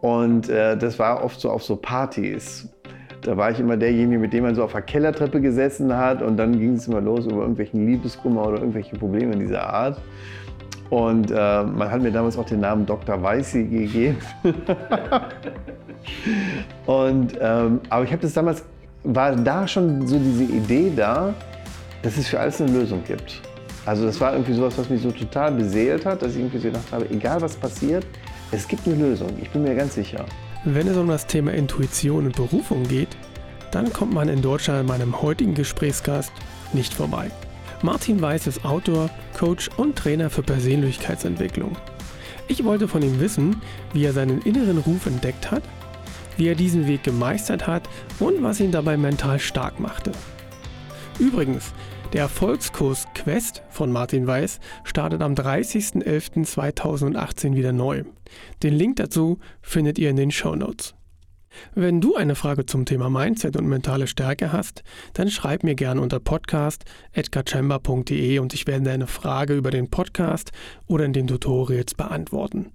Und äh, das war oft so auf so Partys. Da war ich immer derjenige, mit dem man so auf der Kellertreppe gesessen hat und dann ging es immer los über irgendwelchen Liebeskummer oder irgendwelche Probleme dieser Art. Und äh, man hat mir damals auch den Namen Dr. Weißi gegeben. und, ähm, aber ich habe das damals, war da schon so diese Idee da, dass es für alles eine Lösung gibt. Also das war irgendwie sowas, was mich so total beseelt hat, dass ich irgendwie so gedacht habe, egal was passiert, es gibt eine Lösung. Ich bin mir ganz sicher. Wenn es um das Thema Intuition und Berufung geht, dann kommt man in Deutschland an meinem heutigen Gesprächsgast nicht vorbei. Martin Weiß ist Autor, Coach und Trainer für Persönlichkeitsentwicklung. Ich wollte von ihm wissen, wie er seinen inneren Ruf entdeckt hat, wie er diesen Weg gemeistert hat und was ihn dabei mental stark machte. Übrigens, der Erfolgskurs Quest von Martin Weiß startet am 30.11.2018 wieder neu. Den Link dazu findet ihr in den Show Notes. Wenn du eine Frage zum Thema Mindset und mentale Stärke hast, dann schreib mir gerne unter podcast.edgarchamber.de und ich werde deine Frage über den Podcast oder in den Tutorials beantworten.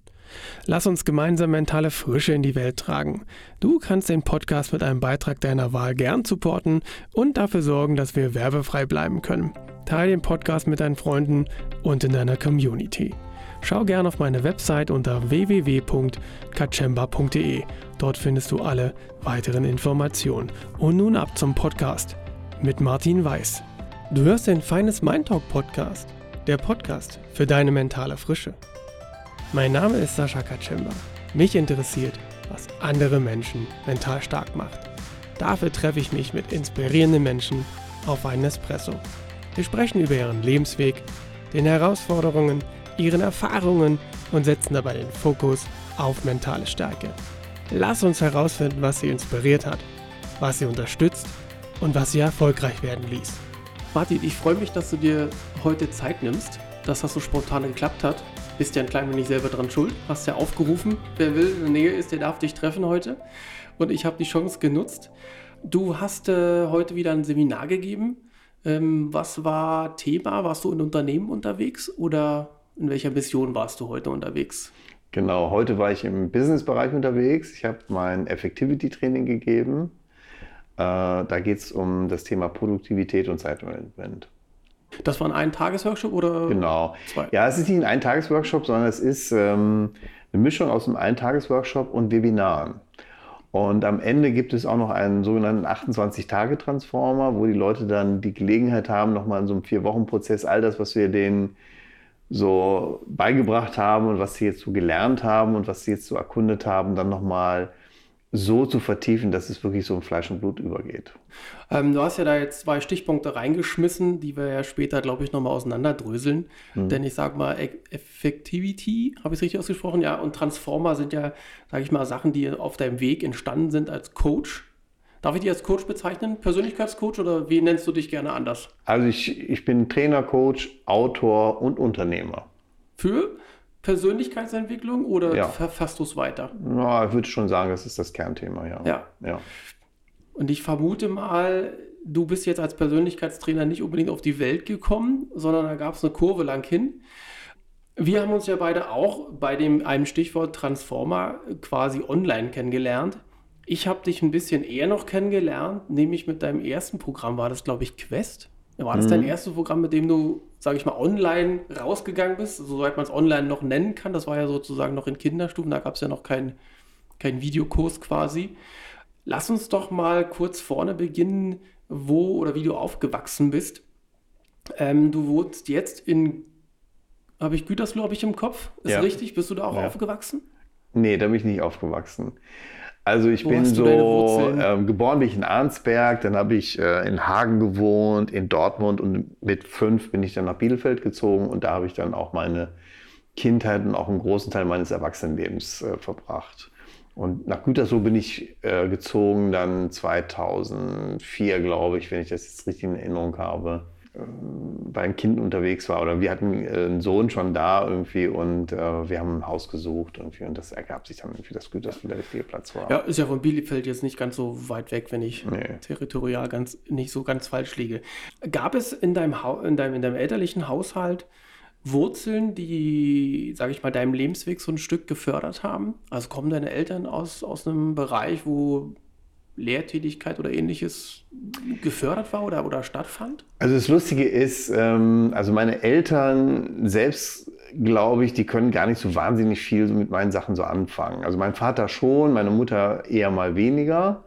Lass uns gemeinsam mentale Frische in die Welt tragen. Du kannst den Podcast mit einem Beitrag deiner Wahl gern supporten und dafür sorgen, dass wir werbefrei bleiben können. Teile den Podcast mit deinen Freunden und in deiner Community. Schau gern auf meine Website unter www.kachemba.de. Dort findest du alle weiteren Informationen. Und nun ab zum Podcast mit Martin Weiß. Du hörst den Feines Mind Talk Podcast, der Podcast für deine mentale Frische. Mein Name ist Sascha Kachemba. Mich interessiert, was andere Menschen mental stark macht. Dafür treffe ich mich mit inspirierenden Menschen auf einen Espresso. Wir sprechen über ihren Lebensweg, den Herausforderungen, ihren Erfahrungen und setzen dabei den Fokus auf mentale Stärke. Lass uns herausfinden, was sie inspiriert hat, was sie unterstützt und was sie erfolgreich werden ließ. Martin, ich freue mich, dass du dir heute Zeit nimmst, dass das so spontan geklappt hat. Bist ja ein klein wenig selber dran schuld. Hast ja aufgerufen, wer will in der Nähe ist, der darf dich treffen heute. Und ich habe die Chance genutzt. Du hast äh, heute wieder ein Seminar gegeben. Ähm, was war Thema? Warst du in Unternehmen unterwegs oder in welcher Mission warst du heute unterwegs? Genau, heute war ich im Business-Bereich unterwegs. Ich habe mein Effectivity-Training gegeben. Äh, da geht es um das Thema Produktivität und Zeitmanagement. Das war ein Eintagesworkshop oder? Genau. Zwei? Ja, es ist nicht ein Eintagesworkshop, sondern es ist ähm, eine Mischung aus einem Eintagesworkshop und Webinaren. Und am Ende gibt es auch noch einen sogenannten 28-Tage-Transformer, wo die Leute dann die Gelegenheit haben, nochmal in so einem Vier-Wochen-Prozess all das, was wir denen so beigebracht haben und was sie jetzt so gelernt haben und was sie jetzt so erkundet haben, dann nochmal so zu vertiefen, dass es wirklich so in Fleisch und Blut übergeht. Ähm, du hast ja da jetzt zwei Stichpunkte reingeschmissen, die wir ja später, glaube ich, nochmal auseinanderdröseln. Mhm. Denn ich sage mal, Effectivity, habe ich es richtig ausgesprochen? Ja, und Transformer sind ja, sage ich mal, Sachen, die auf deinem Weg entstanden sind als Coach. Darf ich dich als Coach bezeichnen? Persönlichkeitscoach oder wie nennst du dich gerne anders? Also ich, ich bin Trainer, Coach, Autor und Unternehmer. Für Persönlichkeitsentwicklung oder ja. verfasst du es weiter? Na, ich würde schon sagen, das ist das Kernthema, ja. ja. ja. Und ich vermute mal, du bist jetzt als Persönlichkeitstrainer nicht unbedingt auf die Welt gekommen, sondern da gab es eine Kurve lang hin. Wir haben uns ja beide auch bei dem einem Stichwort Transformer quasi online kennengelernt. Ich habe dich ein bisschen eher noch kennengelernt, nämlich mit deinem ersten Programm war das, glaube ich, Quest. War das mhm. dein erstes Programm, mit dem du, sage ich mal, online rausgegangen bist, soweit man es online noch nennen kann? Das war ja sozusagen noch in Kinderstufen, da gab es ja noch keinen kein Videokurs quasi. Lass uns doch mal kurz vorne beginnen, wo oder wie du aufgewachsen bist. Ähm, du wohnst jetzt in, habe ich Gütersloh, habe ich im Kopf? Ist ja. richtig? Bist du da auch ja. aufgewachsen? Nee, da bin ich nicht aufgewachsen. Also ich Wo bin so ähm, geboren bin ich in Arnsberg, dann habe ich äh, in Hagen gewohnt, in Dortmund und mit fünf bin ich dann nach Bielefeld gezogen und da habe ich dann auch meine Kindheit und auch einen großen Teil meines Erwachsenenlebens äh, verbracht. Und nach Gütersloh bin ich äh, gezogen dann 2004, glaube ich, wenn ich das jetzt richtig in Erinnerung habe bei einem Kind unterwegs war oder wir hatten äh, einen Sohn schon da irgendwie und äh, wir haben ein Haus gesucht irgendwie und das ergab sich dann irgendwie, dass Gütersloh der richtige Platz war. Ja, ist ja von Bielefeld jetzt nicht ganz so weit weg, wenn ich nee. territorial ganz nicht so ganz falsch liege. Gab es in deinem, in deinem, in deinem elterlichen Haushalt Wurzeln, die, sage ich mal, deinem Lebensweg so ein Stück gefördert haben? Also kommen deine Eltern aus, aus einem Bereich, wo Lehrtätigkeit oder ähnliches gefördert war oder, oder stattfand? Also das Lustige ist, ähm, also meine Eltern selbst, glaube ich, die können gar nicht so wahnsinnig viel mit meinen Sachen so anfangen. Also mein Vater schon, meine Mutter eher mal weniger.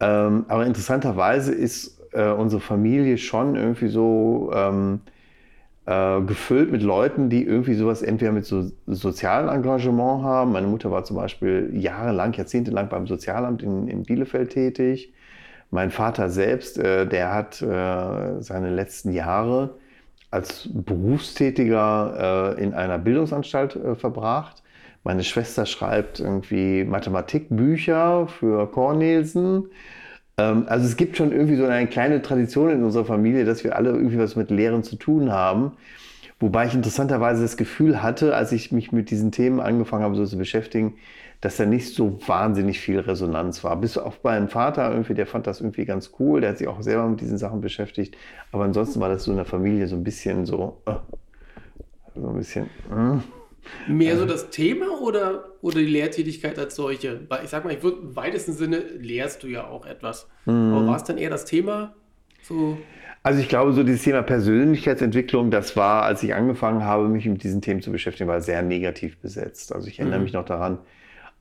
Ähm, aber interessanterweise ist äh, unsere Familie schon irgendwie so... Ähm, äh, gefüllt mit Leuten, die irgendwie sowas entweder mit so sozialem Engagement haben. Meine Mutter war zum Beispiel jahrelang, jahrzehntelang beim Sozialamt in, in Bielefeld tätig. Mein Vater selbst, äh, der hat äh, seine letzten Jahre als Berufstätiger äh, in einer Bildungsanstalt äh, verbracht. Meine Schwester schreibt irgendwie Mathematikbücher für Cornelsen. Ähm, also es gibt schon irgendwie so eine kleine Tradition in unserer Familie, dass wir alle irgendwie was mit Lehren zu tun haben. Wobei ich interessanterweise das Gefühl hatte, als ich mich mit diesen Themen angefangen habe, so zu beschäftigen, dass da nicht so wahnsinnig viel Resonanz war. Bis auf meinen Vater irgendwie, der fand das irgendwie ganz cool, der hat sich auch selber mit diesen Sachen beschäftigt. Aber ansonsten war das so in der Familie so ein bisschen so, äh, so ein bisschen. Äh. Mehr so das Thema oder, oder die Lehrtätigkeit als solche? Weil ich sag mal, ich würde im weitesten Sinne lehrst du ja auch etwas. Mhm. Aber war es dann eher das Thema? So? Also ich glaube, so dieses Thema Persönlichkeitsentwicklung, das war, als ich angefangen habe, mich mit diesen Themen zu beschäftigen, war sehr negativ besetzt. Also ich erinnere mhm. mich noch daran,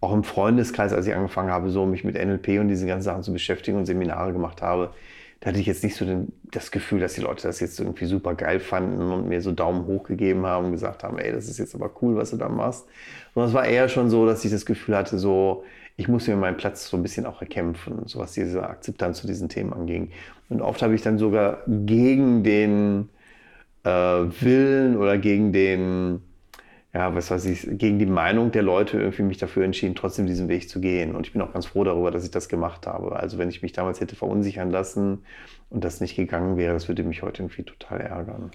auch im Freundeskreis, als ich angefangen habe, so mich mit NLP und diesen ganzen Sachen zu beschäftigen und Seminare gemacht habe, da hatte ich jetzt nicht so den, das Gefühl, dass die Leute das jetzt irgendwie super geil fanden und mir so Daumen hoch gegeben haben und gesagt haben, ey, das ist jetzt aber cool, was du da machst. Sondern es war eher schon so, dass ich das Gefühl hatte, so, ich muss mir meinen Platz so ein bisschen auch erkämpfen, so was diese Akzeptanz zu diesen Themen anging. Und oft habe ich dann sogar gegen den äh, Willen oder gegen den, ja, was weiß ich, gegen die Meinung der Leute irgendwie mich dafür entschieden, trotzdem diesen Weg zu gehen. Und ich bin auch ganz froh darüber, dass ich das gemacht habe. Also wenn ich mich damals hätte verunsichern lassen und das nicht gegangen wäre, das würde mich heute irgendwie total ärgern.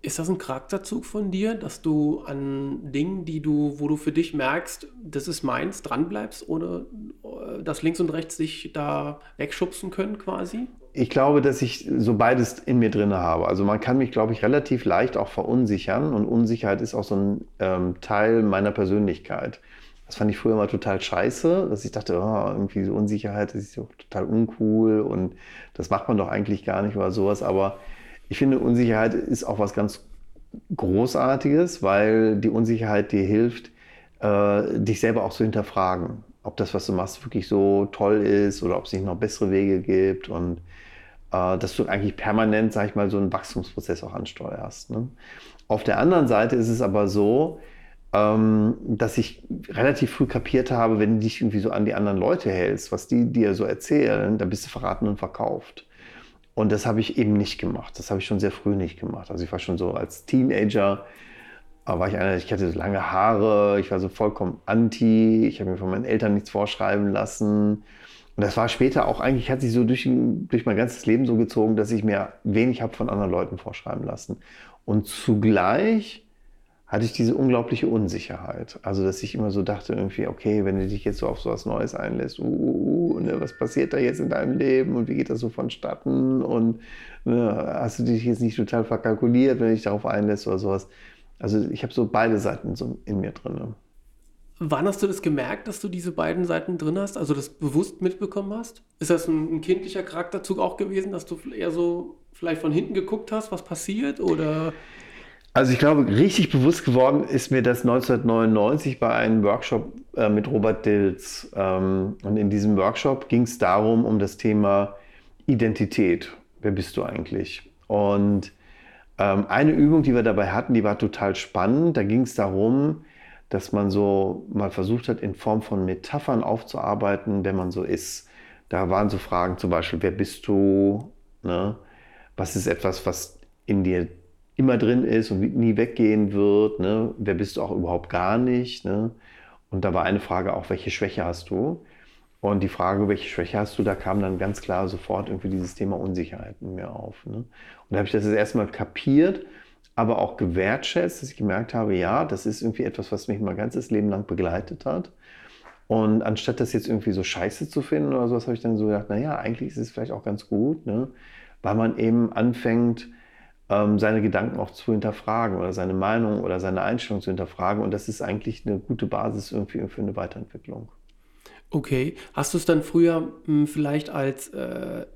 Ist das ein Charakterzug von dir, dass du an Dingen, die du, wo du für dich merkst, das ist meins, dranbleibst, ohne äh, dass links und rechts sich da wegschubsen können quasi? Ich glaube, dass ich so beides in mir drin habe. Also man kann mich, glaube ich, relativ leicht auch verunsichern und Unsicherheit ist auch so ein ähm, Teil meiner Persönlichkeit. Das fand ich früher mal total scheiße, dass ich dachte, oh, irgendwie so Unsicherheit, das ist doch total uncool und das macht man doch eigentlich gar nicht oder sowas. Aber ich finde, Unsicherheit ist auch was ganz Großartiges, weil die Unsicherheit dir hilft, äh, dich selber auch zu hinterfragen. Ob das, was du machst, wirklich so toll ist oder ob es nicht noch bessere Wege gibt und äh, dass du eigentlich permanent, sag ich mal, so einen Wachstumsprozess auch ansteuerst. Ne? Auf der anderen Seite ist es aber so, ähm, dass ich relativ früh kapiert habe, wenn du dich irgendwie so an die anderen Leute hältst, was die dir so erzählen, dann bist du verraten und verkauft. Und das habe ich eben nicht gemacht. Das habe ich schon sehr früh nicht gemacht. Also ich war schon so als Teenager, war ich einer, ich hatte so lange Haare, ich war so vollkommen anti, ich habe mir von meinen Eltern nichts vorschreiben lassen. Und das war später auch eigentlich, hat sich so durch, durch mein ganzes Leben so gezogen, dass ich mir wenig habe von anderen Leuten vorschreiben lassen. Und zugleich hatte ich diese unglaubliche Unsicherheit. Also, dass ich immer so dachte, irgendwie, okay, wenn du dich jetzt so auf so was Neues einlässt, uh, uh, uh, ne, was passiert da jetzt in deinem Leben und wie geht das so vonstatten und ne, hast du dich jetzt nicht total verkalkuliert, wenn du dich darauf einlässt oder sowas. Also, ich habe so beide Seiten so in mir drin. Ne? Wann hast du das gemerkt, dass du diese beiden Seiten drin hast, also das bewusst mitbekommen hast? Ist das ein, ein kindlicher Charakterzug auch gewesen, dass du eher so vielleicht von hinten geguckt hast, was passiert oder also ich glaube, richtig bewusst geworden ist mir das 1999 bei einem Workshop äh, mit Robert Dills. Ähm, und in diesem Workshop ging es darum, um das Thema Identität. Wer bist du eigentlich? Und ähm, eine Übung, die wir dabei hatten, die war total spannend. Da ging es darum, dass man so mal versucht hat, in Form von Metaphern aufzuarbeiten, wer man so ist. Da waren so Fragen zum Beispiel, wer bist du? Ne? Was ist etwas, was in dir immer drin ist und nie weggehen wird. Ne? Wer bist du auch überhaupt gar nicht? Ne? Und da war eine Frage auch, welche Schwäche hast du? Und die Frage, welche Schwäche hast du, da kam dann ganz klar sofort irgendwie dieses Thema Unsicherheit in mir auf. Ne? Und da habe ich das erstmal kapiert, aber auch gewertschätzt, dass ich gemerkt habe, ja, das ist irgendwie etwas, was mich mein ganzes Leben lang begleitet hat. Und anstatt das jetzt irgendwie so scheiße zu finden oder sowas, habe ich dann so gedacht, naja, eigentlich ist es vielleicht auch ganz gut, ne? weil man eben anfängt, ähm, seine Gedanken auch zu hinterfragen oder seine Meinung oder seine Einstellung zu hinterfragen. Und das ist eigentlich eine gute Basis irgendwie für eine Weiterentwicklung. Okay. Hast du es dann früher mh, hm, vielleicht als äh,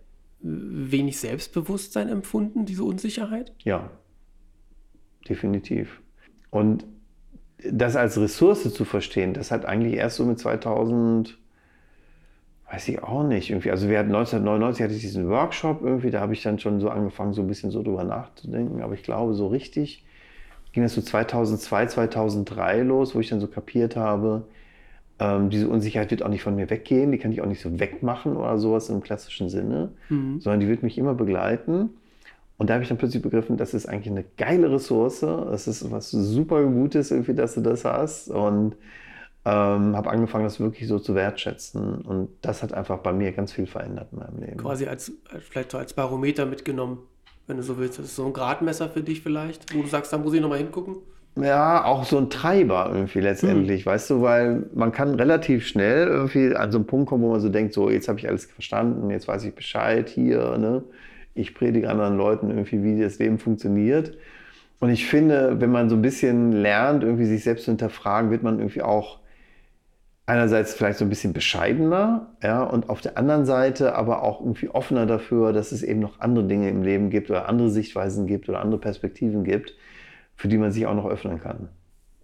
wenig Selbstbewusstsein empfunden, diese Unsicherheit? Ja, definitiv. Und das als Ressource zu verstehen, das hat eigentlich erst so mit 2000, weiß ich auch nicht, irgendwie. Also wir hatten 1999 hatte ich diesen Workshop irgendwie, da habe ich dann schon so angefangen, so ein bisschen so drüber nachzudenken. Aber ich glaube, so richtig ging das so 2002, 2003 los, wo ich dann so kapiert habe, ähm, diese Unsicherheit wird auch nicht von mir weggehen, die kann ich auch nicht so wegmachen oder sowas im klassischen Sinne, mhm. sondern die wird mich immer begleiten. Und da habe ich dann plötzlich begriffen, das ist eigentlich eine geile Ressource. Das ist was super Gutes, irgendwie, dass du das hast. Und ähm, habe angefangen, das wirklich so zu wertschätzen. Und das hat einfach bei mir ganz viel verändert in meinem Leben. Quasi als, vielleicht so als Barometer mitgenommen, wenn du so willst. Das ist so ein Gradmesser für dich vielleicht, wo du sagst, da muss ich nochmal hingucken. Ja, auch so ein Treiber irgendwie letztendlich, mhm. weißt du, weil man kann relativ schnell irgendwie an so einen Punkt kommen, wo man so denkt, so jetzt habe ich alles verstanden, jetzt weiß ich Bescheid hier, ne? Ich predige anderen Leuten irgendwie, wie das Leben funktioniert. Und ich finde, wenn man so ein bisschen lernt, irgendwie sich selbst zu hinterfragen, wird man irgendwie auch einerseits vielleicht so ein bisschen bescheidener, ja, und auf der anderen Seite aber auch irgendwie offener dafür, dass es eben noch andere Dinge im Leben gibt oder andere Sichtweisen gibt oder andere Perspektiven gibt für die man sich auch noch öffnen kann.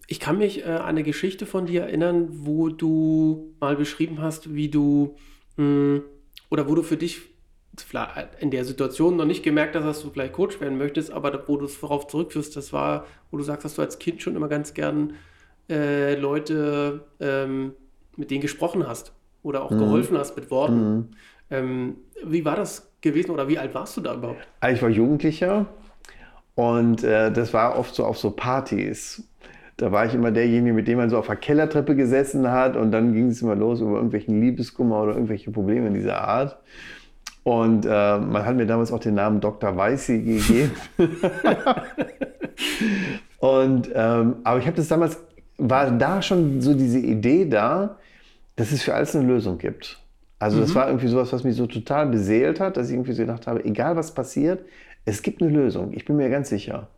Ich kann mich äh, an eine Geschichte von dir erinnern, wo du mal beschrieben hast, wie du mh, hm, oder wo du für dich in der Situation noch nicht gemerkt hast, dass du vielleicht Coach werden möchtest, aber wo du es darauf zurückführst, das war, wo du sagst, dass du als Kind schon immer ganz gern äh, Leute ähm, mit denen gesprochen hast oder auch mhm. geholfen hast mit Worten. Mhm. Ähm, wie war das gewesen oder wie alt warst du da überhaupt? Ich war Jugendlicher und äh, das war oft so auf so Partys. Da war ich immer derjenige, mit dem man so auf der Kellertreppe gesessen hat und dann ging es immer los über irgendwelchen Liebeskummer oder irgendwelche Probleme dieser Art. Und äh, man hat mir damals auch den Namen Dr. Weißi gegeben. und, ähm, aber ich habe das damals, war da schon so diese Idee da, dass es für alles eine Lösung gibt. Also das mhm. war irgendwie sowas, was mich so total beseelt hat, dass ich irgendwie so gedacht habe, egal was passiert, es gibt eine Lösung, ich bin mir ganz sicher.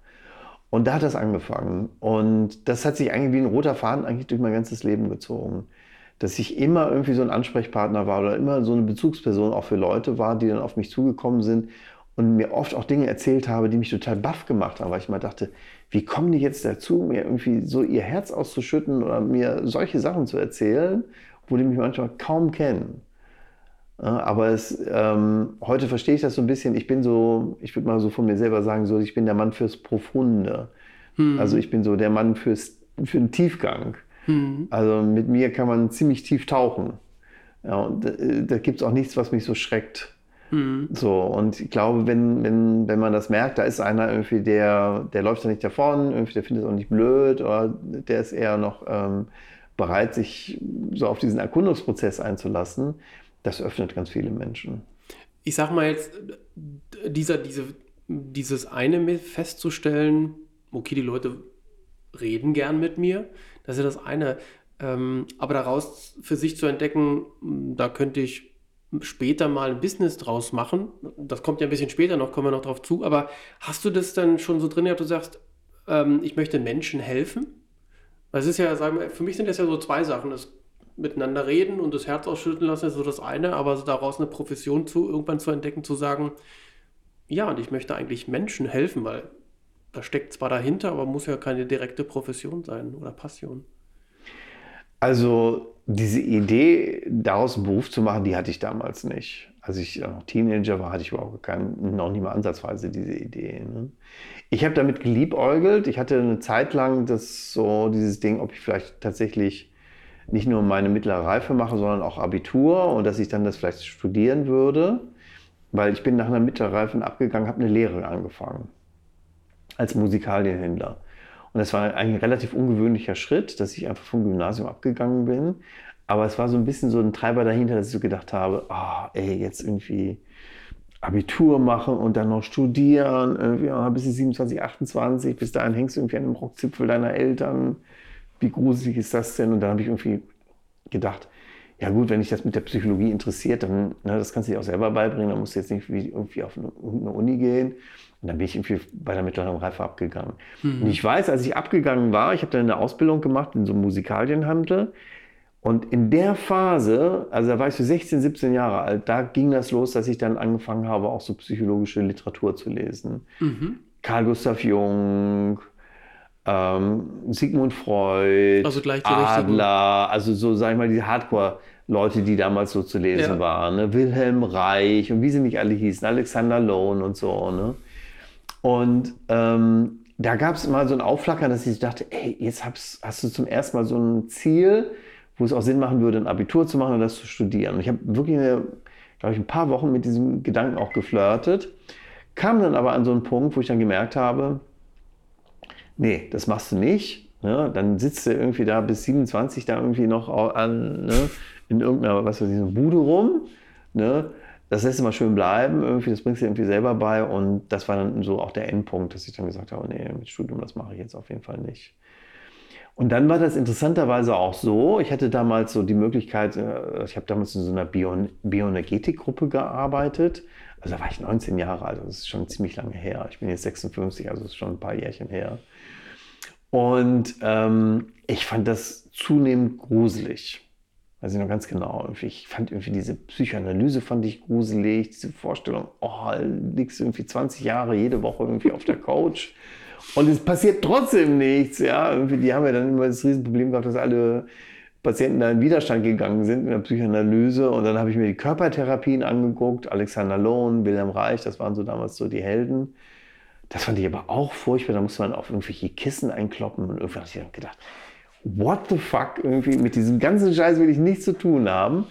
Und da hat das angefangen. Und das hat sich eigentlich wie ein roter Faden eigentlich durch mein ganzes Leben gezogen. Dass ich immer irgendwie so ein Ansprechpartner war oder immer so eine Bezugsperson auch für Leute war, die dann auf mich zugekommen sind und mir oft auch Dinge erzählt habe, die mich total baff gemacht haben, weil ich mal dachte, wie kommen die jetzt dazu, mir irgendwie so ihr Herz auszuschütten oder mir solche Sachen zu erzählen, wo die mich manchmal kaum kennen. Aber es, ähm, heute verstehe ich das so ein bisschen. Ich bin so, ich würde mal so von mir selber sagen, so, ich bin der Mann fürs Profunde. Hm. Also ich bin so der Mann fürs, für den Tiefgang. Hm. Also mit mir kann man ziemlich tief tauchen. Ja, und äh, da gibt es auch nichts, was mich so schreckt. Hm. So, und ich glaube, wenn, wenn, wenn man das merkt, da ist einer irgendwie, der, der läuft da nicht davon, irgendwie, der findet es auch nicht blöd oder der ist eher noch ähm, bereit, sich so auf diesen Erkundungsprozess einzulassen das öffnet ganz viele Menschen. Ich sag mal jetzt, dieser, diese, dieses eine festzustellen, okay, die Leute reden gern mit mir, das ist ja das eine. Ähm, aber daraus für sich zu entdecken, da könnte ich später mal ein Business draus machen. Das kommt ja ein bisschen später noch, kommen wir noch drauf zu. Aber hast du das dann schon so drin, dass du sagst, ähm, ich möchte Menschen helfen? Weil es ist ja, sagen wir, für mich sind das ja so zwei Sachen. Das miteinander reden und das Herz ausschütten lassen ist so das eine, aber daraus eine Profession zu irgendwann zu entdecken, zu sagen, ja, und ich möchte eigentlich Menschen helfen, weil da steckt zwar dahinter, aber muss ja keine direkte Profession sein oder Passion. Also diese Idee, daraus einen Beruf zu machen, die hatte ich damals nicht. Als ich noch Teenager war, hatte ich überhaupt kein, noch nie mal ansatzweise diese Idee. Ne? Ich habe damit geliebäugelt. Ich hatte eine Zeit lang das so dieses Ding, ob ich vielleicht tatsächlich nicht nur meine mittlere Reife mache, sondern auch Abitur und dass ich dann das vielleicht studieren würde, weil ich bin nach einer mittleren Reife abgegangen, habe eine Lehre angefangen als Musikalienhändler. Und das war ein relativ ungewöhnlicher Schritt, dass ich einfach vom Gymnasium abgegangen bin. Aber es war so ein bisschen so ein Treiber dahinter, dass ich so gedacht habe, ah, oh, ey, jetzt irgendwie Abitur machen und dann noch studieren, irgendwie, oh, bis 27, 28, bis dahin hängst du irgendwie an einem Rockzipfel deiner Eltern wie gruselig ist das denn? Und dann habe ich irgendwie gedacht, ja gut, wenn dich das mit der Psychologie interessiert, dann, ne, das kannst du dir auch selber beibringen, dann musst du jetzt nicht irgendwie auf eine, eine Uni gehen. Und dann bin ich irgendwie bei der mittleren Reife abgegangen. Mhm. Und ich weiß, als ich abgegangen war, ich habe dann eine Ausbildung gemacht in so einem Musikalienhandel. Und in der Phase, also da war ich so 16, 17 Jahre alt, da ging das los, dass ich dann angefangen habe, auch so psychologische Literatur zu lesen. Mhm. Carl Gustav Jung, ähm, Sigmund Freud, also Adler, also so, sag ich mal, die Hardcore-Leute, die damals so zu lesen ja. waren. Ne? Wilhelm Reich und wie sie nicht alle hießen, Alexander Lohn und so. Ne? Und ähm, da gab es mal so ein Aufflackern, dass ich dachte, ey, jetzt hast, du zum ersten Mal so ein Ziel, wo es auch Sinn machen würde, ein Abitur zu machen und das zu studieren. Und ich habe wirklich, glaube ich, ein paar Wochen mit diesem Gedanken auch geflirtet, kam dann aber an so einen Punkt, wo ich dann gemerkt habe, nee, das machst du nicht. Ne? Dann sitzt du irgendwie da bis 27 da irgendwie noch an, ne? in irgendeiner, was weiß ich, so Bude rum. Ne? Das lässt du mal schön bleiben, irgendwie, das bringst du irgendwie selber bei. Und das war dann so auch der Endpunkt, dass ich dann gesagt habe, nee, mit Studium, das mache ich jetzt auf jeden Fall nicht. Und dann war das interessanterweise auch so, ich hatte damals so die Möglichkeit, äh, ich habe damals in so einer Bio Bioenergetikgruppe gearbeitet. Also da war ich 19 Jahre alt, das ist schon ziemlich lange her. Ich bin jetzt 56, also das ist schon ein paar Jährchen her. Und ähm, ich fand das zunehmend gruselig. Weiß ich noch ganz genau. Ich fand irgendwie diese Psychoanalyse fand ich gruselig, diese Vorstellung, oh, liegst du irgendwie 20 Jahre jede Woche irgendwie auf der Couch und es passiert trotzdem nichts. Ja, irgendwie, die haben ja dann immer das Riesenproblem gehabt, dass alle Patienten da in Widerstand gegangen sind in der Psychoanalyse. Und dann habe ich mir die Körpertherapien angeguckt, Alexander Lohn, Wilhelm Reich, das waren so damals so die Helden. Das fand ich aber auch furchtbar. Da musste man auf irgendwelche Kissen einkloppen und irgendwann habe ich gedacht, what the fuck, irgendwie mit diesem ganzen Scheiß will ich nichts zu tun haben.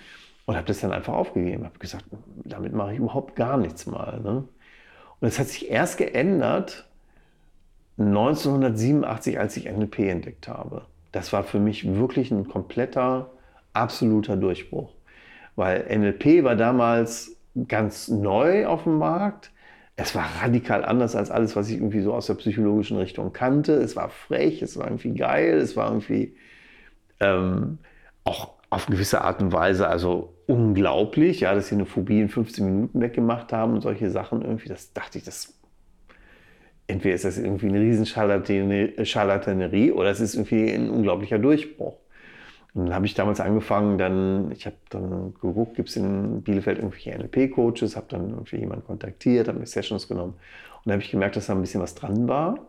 Und habe das dann einfach aufgegeben. Habe gesagt, damit mache ich überhaupt gar nichts mal. Ne? Und es hat sich erst geändert 1987, als ich NLP entdeckt habe. Das war für mich wirklich ein kompletter, absoluter Durchbruch. Weil NLP war damals ganz neu auf dem Markt es war radikal anders als alles, was ich irgendwie so aus der psychologischen Richtung kannte. Es war frech, es war irgendwie geil, es war irgendwie ähm, auch auf gewisse Art und Weise also unglaublich, ja, dass sie eine Phobie in 15 Minuten weggemacht haben und solche Sachen irgendwie. Das dachte ich, das entweder ist das irgendwie eine riesen Charlatanerie oder es ist irgendwie ein unglaublicher Durchbruch. Und dann habe ich damals angefangen, dann, ich habe dann geguckt, gibt es in Bielefeld irgendwelche NLP-Coaches, habe dann irgendwie jemanden kontaktiert, habe mir Sessions genommen und dann habe ich gemerkt, dass da ein bisschen was dran war.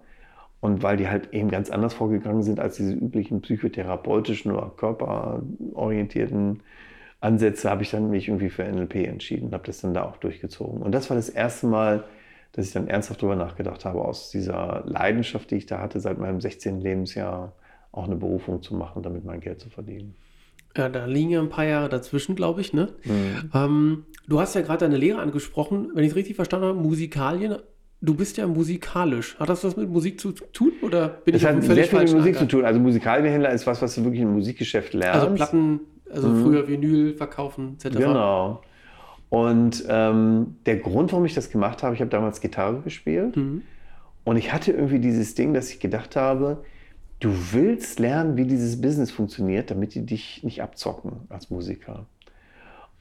Und weil die halt eben ganz anders vorgegangen sind als diese üblichen psychotherapeutischen oder körperorientierten Ansätze, habe ich dann mich irgendwie für NLP entschieden und habe das dann da auch durchgezogen. Und das war das erste Mal, dass ich dann ernsthaft darüber nachgedacht habe, aus dieser Leidenschaft, die ich da hatte seit meinem 16. Lebensjahr, auch eine Berufung zu machen, damit mein Geld zu verdienen. Ja, da liegen ja ein paar Jahre dazwischen, glaube ich. Ne? Mhm. Ähm, du hast ja gerade deine Lehre angesprochen, wenn ich es richtig verstanden habe, Musikalien. Du bist ja musikalisch. Hat das was mit Musik zu tun oder bin das ich hat sehr viel mit Musik zu tun. Also Musikalienhändler ist was, was du wirklich im Musikgeschäft lernst. Also Platten, also mhm. früher Vinyl verkaufen etc. Genau. Und ähm, der Grund, warum ich das gemacht habe, ich habe damals Gitarre gespielt mhm. und ich hatte irgendwie dieses Ding, dass ich gedacht habe, du willst lernen, wie dieses Business funktioniert, damit die dich nicht abzocken als Musiker.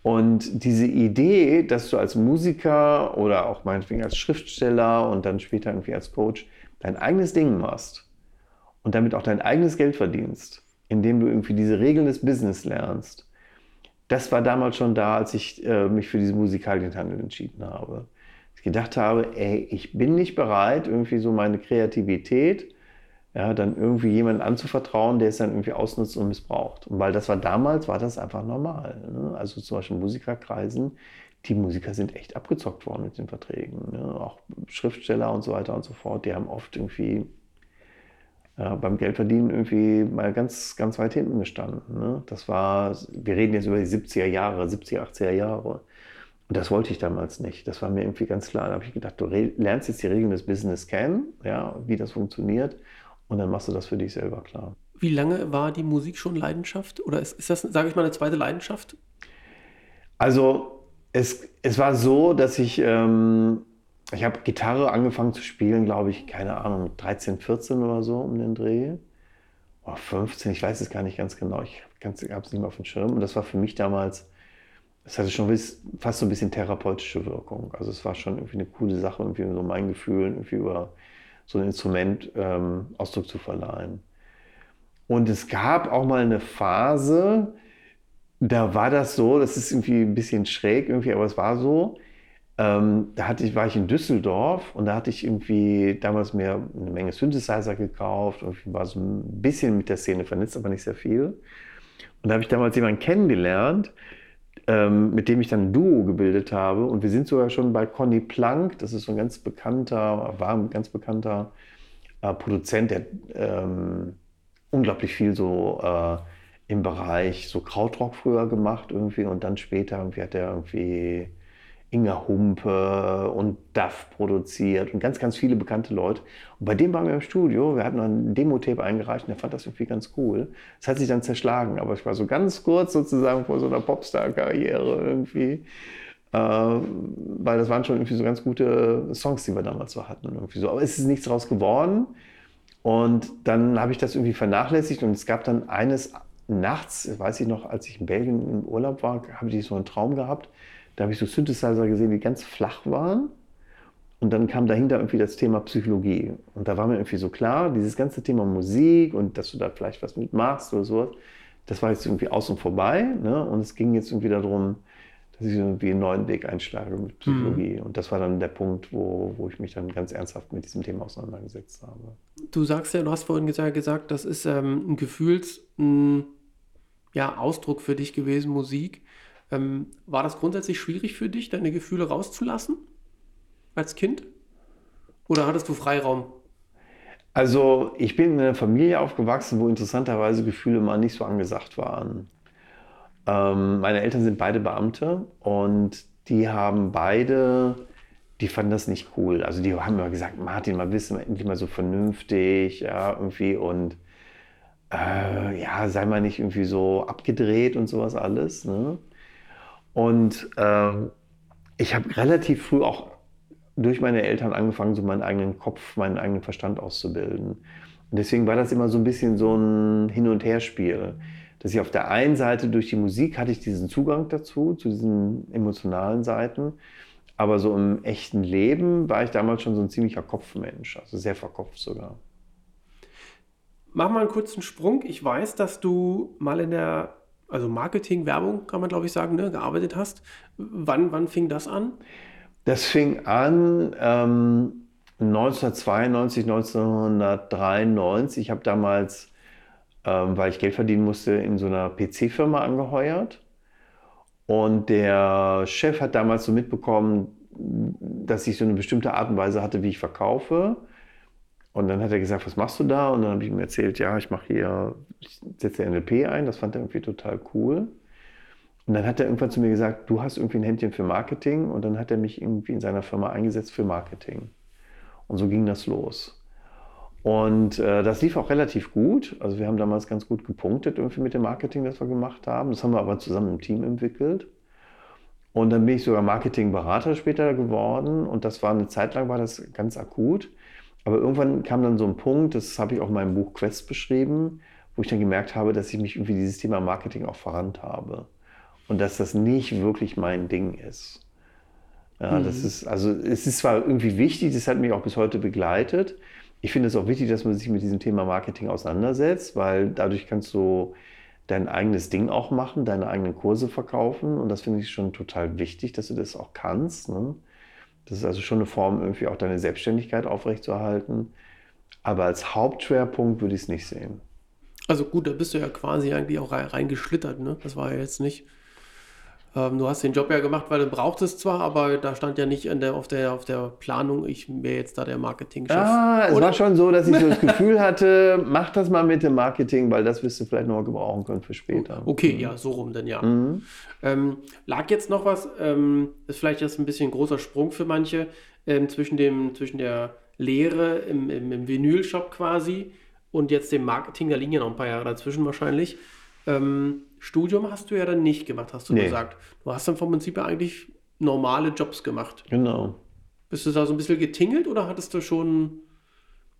Und diese Idee, dass du als Musiker oder auch meinetwegen als Schriftsteller und dann später irgendwie als Coach dein eigenes Ding machst und damit auch dein eigenes Geld verdienst, indem du irgendwie diese Regeln des Business lernst, das war damals schon da, als ich äh, mich für diese Musikalienhandel entschieden habe. Ich gedacht habe, ey, ich bin nicht bereit, irgendwie so meine Kreativität ja, dann irgendwie jemanden anzuvertrauen, der es dann irgendwie ausnutzt und missbraucht. Und weil das war damals, war das einfach normal. Ne? Also zum Beispiel Musikerkreisen, die Musiker sind echt abgezockt worden mit den Verträgen. Ne? Auch Schriftsteller und so weiter und so fort, die haben oft irgendwie ja, beim Geldverdienen irgendwie mal ganz, ganz weit hinten gestanden. Ne? Das war, wir reden jetzt über die 70er Jahre, 70er, 80er Jahre. Und das wollte ich damals nicht. Das war mir irgendwie ganz klar. Da habe ich gedacht, du lernst jetzt die Regeln des Business kennen, ja, wie das funktioniert. Und dann machst du das für dich selber klar. Wie lange war die Musik schon Leidenschaft? Oder ist, ist das, sage ich mal, eine zweite Leidenschaft? Also es, es war so, dass ich, ähm, ich habe Gitarre angefangen zu spielen, glaube ich, keine Ahnung, 13, 14 oder so um den Dreh. Oder 15, ich weiß es gar nicht ganz genau. Ich habe habe es nicht mehr auf dem Schirm. Und das war für mich damals, das hatte schon fast so ein bisschen therapeutische Wirkung. Also es war schon irgendwie eine coole Sache, irgendwie so mein Gefühl, irgendwie über so ein Instrument ähm, Ausdruck zu verleihen. Und es gab auch mal eine Phase, da war das so, das ist irgendwie ein bisschen schräg irgendwie, aber es war so. Ähm, da hatte ich, war ich in Düsseldorf und da hatte ich irgendwie damals mir eine Menge Synthesizer gekauft und war so ein bisschen mit der Szene vernetzt, aber nicht sehr viel. Und da habe ich damals jemanden kennengelernt, ähm, mit dem ich dann ein Duo gebildet habe. Und wir sind sogar schon bei Conny Plank, das ist so ein ganz bekannter, war ein ganz bekannter äh, Produzent, der ähm, unglaublich viel so äh, im Bereich so Krautrock früher gemacht irgendwie und dann später irgendwie hat er irgendwie Inga Humpe und Duff produziert und ganz, ganz viele bekannte Leute. Und bei dem waren wir im Studio, wir hatten ein Demo-Tape eingereicht und der fand das irgendwie ganz cool. Das hat sich dann zerschlagen, aber ich war so ganz kurz sozusagen vor so einer Popstar-Karriere irgendwie. Äh, weil das waren schon irgendwie so ganz gute Songs, die wir damals so hatten. Irgendwie so. Aber es ist nichts draus geworden. Und dann habe ich das irgendwie vernachlässigt und es gab dann eines nachts, weiß ich noch, als ich in Belgien im Urlaub war, habe ich so einen Traum gehabt. Da habe ich so Synthesizer gesehen, die ganz flach waren. Und dann kam dahinter irgendwie das Thema Psychologie. Und da war mir irgendwie so klar, dieses ganze Thema Musik und dass du da vielleicht was mitmachst oder sowas, das war jetzt irgendwie außen vorbei. Ne? Und es ging jetzt irgendwie darum, dass ich irgendwie einen neuen Weg einschlage mit Psychologie. Mhm. Und das war dann der Punkt, wo, wo ich mich dann ganz ernsthaft mit diesem Thema auseinandergesetzt habe. Du sagst ja, du hast vorhin gesagt, das ist ähm, ein Gefühls, ein, ja, Ausdruck für dich gewesen, Musik. Ähm, war das grundsätzlich schwierig für dich, deine Gefühle rauszulassen als Kind? Oder hattest du Freiraum? Also ich bin in einer Familie aufgewachsen, wo interessanterweise Gefühle mal nicht so angesagt waren. Ähm, meine Eltern sind beide Beamte und die haben beide, die fanden das nicht cool. Also die haben immer gesagt, Martin, mal wissen, endlich mal so vernünftig, ja, irgendwie und äh, ja, sei mal nicht irgendwie so abgedreht und sowas alles. Ne? Und äh, ich habe relativ früh auch durch meine Eltern angefangen, so meinen eigenen Kopf, meinen eigenen Verstand auszubilden. Und deswegen war das immer so ein bisschen so ein Hin- und Herspiel. Dass ich auf der einen Seite durch die Musik hatte ich diesen Zugang dazu, zu diesen emotionalen Seiten. Aber so im echten Leben war ich damals schon so ein ziemlicher Kopfmensch, also sehr verkopft sogar. Mach mal einen kurzen Sprung. Ich weiß, dass du mal in der also Marketing, Werbung, kann man glaube ich sagen, ne, gearbeitet hast. Wann, wann fing das an? Das fing an ähm, 1992, 1993. Ich habe damals, ähm, weil ich Geld verdienen musste, in so einer PC-Firma angeheuert. Und der Chef hat damals so mitbekommen, dass ich so eine bestimmte Art und Weise hatte, wie ich verkaufe. Und dann hat er gesagt, was machst du da? Und dann habe ich ihm erzählt, ja, ich mache hier, ich setze NLP ein. Das fand er irgendwie total cool. Und dann hat er irgendwann zu mir gesagt, du hast irgendwie ein Händchen für Marketing. Und dann hat er mich irgendwie in seiner Firma eingesetzt für Marketing. Und so ging das los. Und äh, das lief auch relativ gut. Also wir haben damals ganz gut gepunktet irgendwie mit dem Marketing, das wir gemacht haben. Das haben wir aber zusammen im Team entwickelt. Und dann bin ich sogar Marketingberater später geworden. Und das war eine Zeit lang war das ganz akut. Aber irgendwann kam dann so ein Punkt, das habe ich auch in meinem Buch Quest beschrieben, wo ich dann gemerkt habe, dass ich mich irgendwie dieses Thema Marketing auch verrannt habe. Und dass das nicht wirklich mein Ding ist. Ja, mhm. das ist, also es ist zwar irgendwie wichtig, das hat mich auch bis heute begleitet. Ich finde es auch wichtig, dass man sich mit diesem Thema Marketing auseinandersetzt, weil dadurch kannst du dein eigenes Ding auch machen, deine eigenen Kurse verkaufen. Und das finde ich schon total wichtig, dass du das auch kannst. Ne? Das ist also schon eine Form, irgendwie auch deine Selbstständigkeit aufrechtzuerhalten. Aber als Hauptschwerpunkt würde ich es nicht sehen. Also gut, da bist du ja quasi eigentlich auch reingeschlittert, ne? Das war ja jetzt nicht ähm, du hast den Job ja gemacht, weil du brauchtest zwar, aber da stand ja nicht der, auf, der, auf der Planung, ich wäre jetzt da der Marketingchef. Ah, es Oder? war schon so, dass ich so das Gefühl hatte, mach das mal mit dem Marketing, weil das wirst du vielleicht noch gebrauchen können für später. Okay, mhm. ja, so rum denn ja. Mhm. Ähm, lag jetzt noch was, ähm, ist vielleicht jetzt ein bisschen ein großer Sprung für manche, ähm, zwischen, dem, zwischen der Lehre im, im, im Vinyl-Shop quasi und jetzt dem Marketing, da liegen ja noch ein paar Jahre dazwischen wahrscheinlich. Ähm, Studium hast du ja dann nicht gemacht, hast du nee. gesagt. Du hast dann vom Prinzip ja eigentlich normale Jobs gemacht. Genau. Bist du da so ein bisschen getingelt oder hattest du schon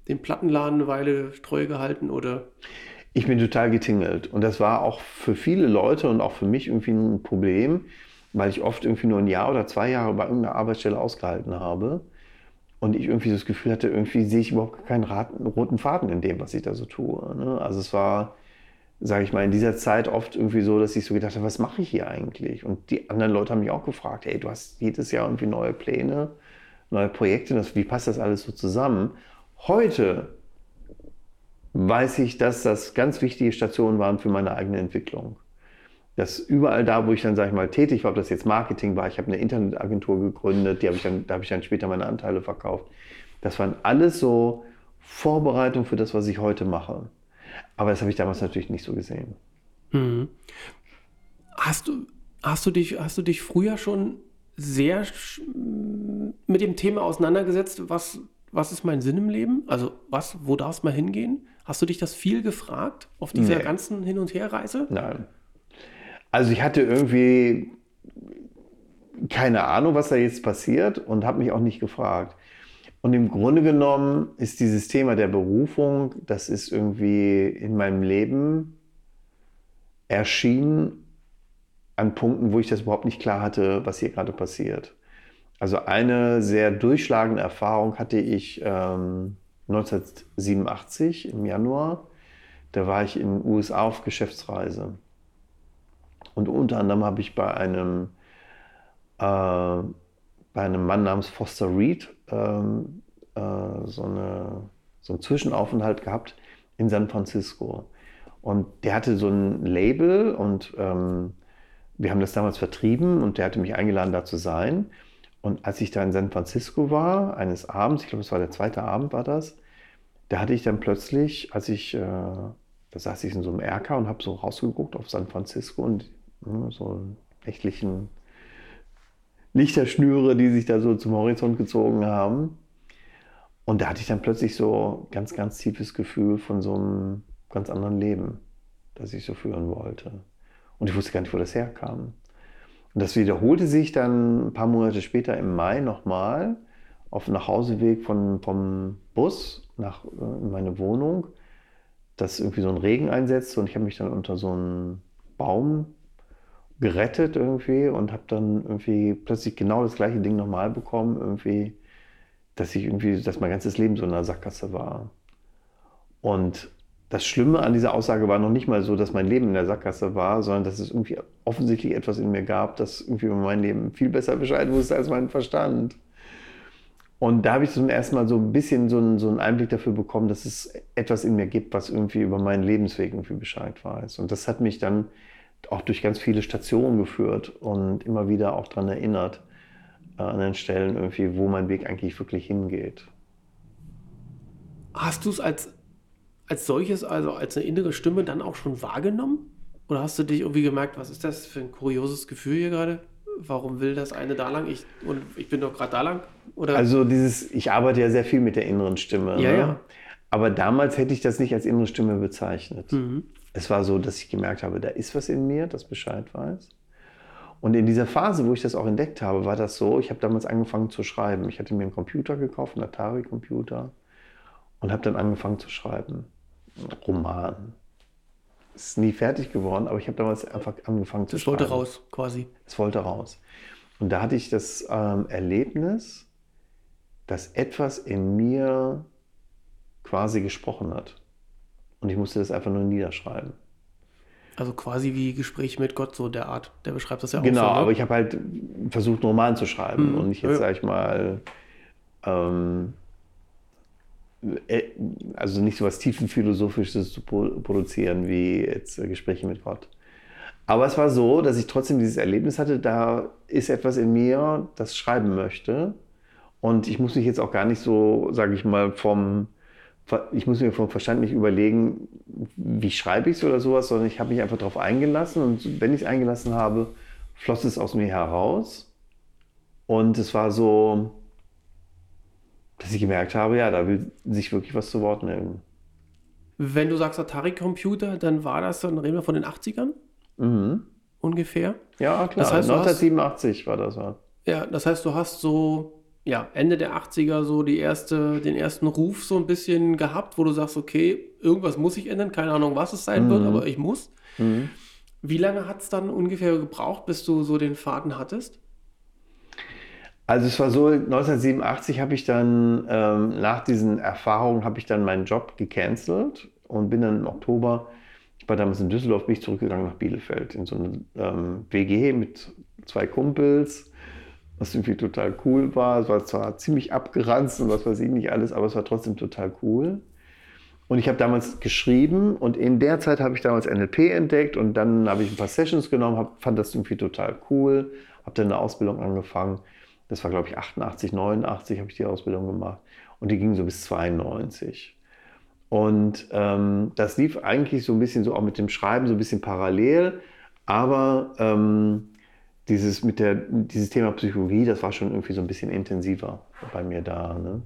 den Plattenladen eine Weile treu gehalten oder? Ich bin total getingelt. Und das war auch für viele Leute und auch für mich irgendwie ein Problem, weil ich oft irgendwie nur ein Jahr oder zwei Jahre bei irgendeiner Arbeitsstelle ausgehalten habe. Und ich irgendwie das Gefühl hatte, irgendwie sehe ich überhaupt keinen roten Faden in dem, was ich da so tue. Ne? Also es war, sage ich mal, in dieser Zeit oft irgendwie so, dass ich so gedacht habe, was mache ich hier eigentlich? Und die anderen Leute haben mich auch gefragt, hey, du hast jedes Jahr irgendwie neue Pläne, neue Projekte, wie passt das alles so zusammen? Heute weiß ich, dass das ganz wichtige Stationen waren für meine eigene Entwicklung. Dass überall da, wo ich dann, sage ich mal, tätig war, ob das jetzt Marketing war, ich habe eine Internetagentur gegründet, die habe ich dann, da habe ich dann später meine Anteile verkauft. Das waren alles so Vorbereitungen für das, was ich heute mache. Aber das habe ich damals natürlich nicht so gesehen. Mhm. Hast, du, hast, du dich, hast du dich früher schon sehr mit dem Thema auseinandergesetzt, was, was ist mein Sinn im Leben? Also was, wo darf es mal hingehen? Hast du dich das viel gefragt auf dieser nee. ganzen Hin- und Herreise? Nein. Also ich hatte irgendwie keine Ahnung, was da jetzt passiert und habe mich auch nicht gefragt. Und im Grunde genommen ist dieses Thema der Berufung, das ist irgendwie in meinem Leben erschienen an Punkten, wo ich das überhaupt nicht klar hatte, was hier gerade passiert. Also eine sehr durchschlagende Erfahrung hatte ich ähm, 1987 im Januar. Da war ich in den USA auf Geschäftsreise. Und unter anderem habe ich bei einem, äh, bei einem Mann namens Foster Reed ähm, äh, so, eine, so einen Zwischenaufenthalt gehabt in San Francisco. Und der hatte so ein Label und ähm, wir haben das damals vertrieben und der hatte mich eingeladen, da zu sein. Und als ich da in San Francisco war, eines Abends, ich glaube, es war der zweite Abend, war das, da hatte ich dann plötzlich, als ich, äh, da saß ich in so einem Erker und habe so rausgeguckt auf San Francisco und äh, so nächtlichen Lichterschnüre, die sich da so zum Horizont gezogen haben. Und da hatte ich dann plötzlich so ganz, ganz tiefes Gefühl von so einem ganz anderen Leben, das ich so führen wollte. Und ich wusste gar nicht, wo das herkam. Und das wiederholte sich dann ein paar Monate später im Mai nochmal auf dem Nachhauseweg von, vom Bus nach äh, meine Wohnung, dass irgendwie so ein Regen einsetzte und ich habe mich dann unter so einen Baum gerettet irgendwie und habe dann irgendwie plötzlich genau das gleiche Ding nochmal bekommen, irgendwie, dass ich irgendwie, dass mein ganzes Leben so in einer Sackgasse war. Und das Schlimme an dieser Aussage war noch nicht mal so, dass mein Leben in der Sackgasse war, sondern dass es irgendwie offensichtlich etwas in mir gab, das irgendwie über mein Leben viel besser Bescheid wusste als mein Verstand. Und da habe ich zum ersten Mal so ein bisschen so einen, so einen Einblick dafür bekommen, dass es etwas in mir gibt, was irgendwie über meinen Lebensweg irgendwie Bescheid weiß. Und das hat mich dann auch durch ganz viele Stationen geführt und immer wieder auch daran erinnert, äh, an den Stellen irgendwie, wo mein Weg eigentlich wirklich hingeht. Hast du es als als solches, also als eine innere Stimme, dann auch schon wahrgenommen? Oder hast du dich irgendwie gemerkt, was ist das für ein kurioses Gefühl hier gerade? Warum will das eine da lang? Ich, und ich bin doch gerade da lang? Oder? Also dieses, ich arbeite ja sehr viel mit der inneren Stimme. Ja, ne? ja. Aber damals hätte ich das nicht als innere Stimme bezeichnet. Mhm. Es war so, dass ich gemerkt habe, da ist was in mir, das Bescheid weiß. Und in dieser Phase, wo ich das auch entdeckt habe, war das so, ich habe damals angefangen zu schreiben. Ich hatte mir einen Computer gekauft, einen Atari-Computer, und habe dann angefangen zu schreiben. Roman. Ist nie fertig geworden, aber ich habe damals einfach angefangen zu schreiben. Es wollte raus, quasi. Es wollte raus. Und da hatte ich das ähm, Erlebnis, dass etwas in mir quasi gesprochen hat. Und ich musste das einfach nur niederschreiben. Also quasi wie Gespräch mit Gott, so der Art. Der beschreibt das ja auch Genau, so, ne? aber ich habe halt versucht, einen Roman zu schreiben mhm. und nicht jetzt, ja. sag ich mal, ähm, äh, also nicht so was tiefenphilosophisches zu produzieren wie jetzt äh, Gespräche mit Gott. Aber es war so, dass ich trotzdem dieses Erlebnis hatte, da ist etwas in mir, das schreiben möchte. Und ich muss mich jetzt auch gar nicht so, sage ich mal, vom, ich muss mir vom Verstand nicht überlegen, wie schreibe ich es oder sowas, sondern ich habe mich einfach darauf eingelassen. Und wenn ich es eingelassen habe, floss es aus mir heraus. Und es war so, dass ich gemerkt habe, ja, da will sich wirklich was zu Wort melden. Wenn du sagst Atari-Computer, dann war das, dann reden wir von den 80ern? Mhm. Ungefähr? Ja, klar. Das heißt, 1987 hast, war das. Ja. ja, das heißt, du hast so ja, Ende der 80er so die erste, den ersten Ruf so ein bisschen gehabt, wo du sagst, okay, irgendwas muss ich ändern, keine Ahnung, was es sein mhm. wird, aber ich muss. Mhm. Wie lange hat es dann ungefähr gebraucht, bis du so den Faden hattest? Also es war so, 1987 habe ich dann, ähm, nach diesen Erfahrungen, habe ich dann meinen Job gecancelt und bin dann im Oktober, ich war damals in Düsseldorf, bin ich zurückgegangen nach Bielefeld in so eine ähm, WG mit zwei Kumpels, was irgendwie total cool war. Es war zwar ziemlich abgeranzt und was weiß ich nicht alles, aber es war trotzdem total cool. Und ich habe damals geschrieben und in der Zeit habe ich damals NLP entdeckt und dann habe ich ein paar Sessions genommen, hab, fand das irgendwie total cool, habe dann eine Ausbildung angefangen das war, glaube ich, 88, 89 habe ich die Ausbildung gemacht. Und die ging so bis 92. Und ähm, das lief eigentlich so ein bisschen so auch mit dem Schreiben so ein bisschen parallel. Aber ähm, dieses, mit der, dieses Thema Psychologie, das war schon irgendwie so ein bisschen intensiver bei mir da. Ne?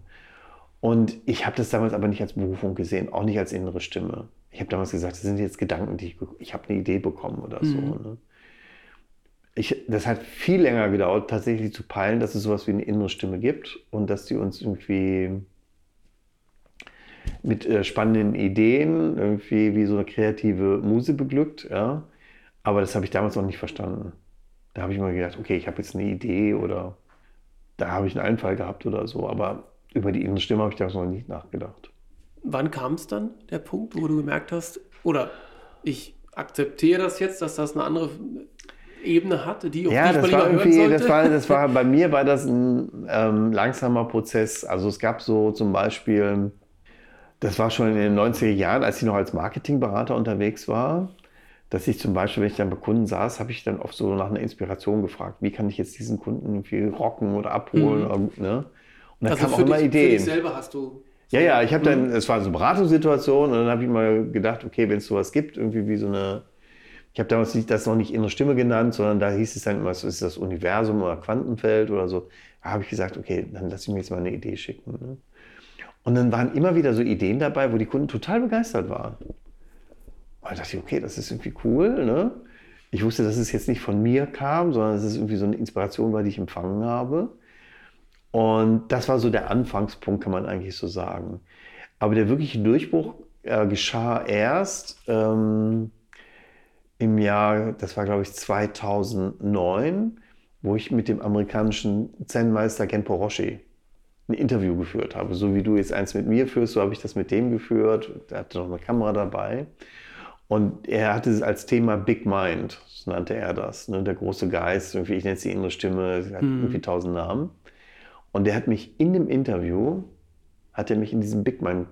Und ich habe das damals aber nicht als Berufung gesehen, auch nicht als innere Stimme. Ich habe damals gesagt, das sind jetzt Gedanken, die ich, ich habe eine Idee bekommen oder so. Mhm. Ne? ich, das hat viel länger gedauert, tatsächlich zu peilen, dass es sowas wie eine innere Stimme gibt und dass die uns irgendwie mit äh, spannenden Ideen irgendwie wie so eine kreative Muse beglückt. Ja? Aber das habe ich damals noch nicht verstanden. Da habe ich immer gedacht, okay, ich habe jetzt eine Idee oder da habe ich einen Einfall gehabt oder so. Aber über die innere Stimme habe ich damals noch nicht nachgedacht. Wann kam es dann, der Punkt, wo du gemerkt hast, oder ich akzeptiere das jetzt, dass das eine andere Ebene hatte, die auf ja, das war irgendwie, das war, das war bei mir war das ein ähm, langsamer Prozess. Also es gab so zum Beispiel, das war schon in den 90er Jahren, als ich noch als Marketingberater unterwegs war, dass ich zum Beispiel, wenn ich dann bei Kunden saß, habe ich dann oft so nach einer Inspiration gefragt, wie kann ich jetzt diesen Kunden irgendwie rocken oder abholen. Mhm. Oder, ne? Und dann also kamen auch immer dich, Ideen. Für dich selber hast du so ja, ja, ich habe dann, mhm. es war so eine Beratungssituation und dann habe ich mal gedacht, okay, wenn es sowas gibt, irgendwie wie so eine ich habe damals das noch nicht innere Stimme genannt, sondern da hieß es dann immer, ist das Universum oder Quantenfeld oder so. Da habe ich gesagt, okay, dann lass ich mir jetzt mal eine Idee schicken. Ne? Und dann waren immer wieder so Ideen dabei, wo die Kunden total begeistert waren. Und da dachte ich, okay, das ist irgendwie cool. Ne? Ich wusste, dass es jetzt nicht von mir kam, sondern es irgendwie so eine Inspiration war, die ich empfangen habe. Und das war so der Anfangspunkt, kann man eigentlich so sagen. Aber der wirkliche Durchbruch äh, geschah erst, ähm, im Jahr, das war glaube ich 2009, wo ich mit dem amerikanischen Zen-Meister Genpo Roshi ein Interview geführt habe. So wie du jetzt eins mit mir führst, so habe ich das mit dem geführt. Er hatte noch eine Kamera dabei. Und er hatte es als Thema Big Mind, so nannte er das. Ne? Der große Geist, irgendwie, ich nenne es die innere Stimme, hat hm. irgendwie tausend Namen. Und der hat mich in dem Interview, hat er mich in diesen Big Mind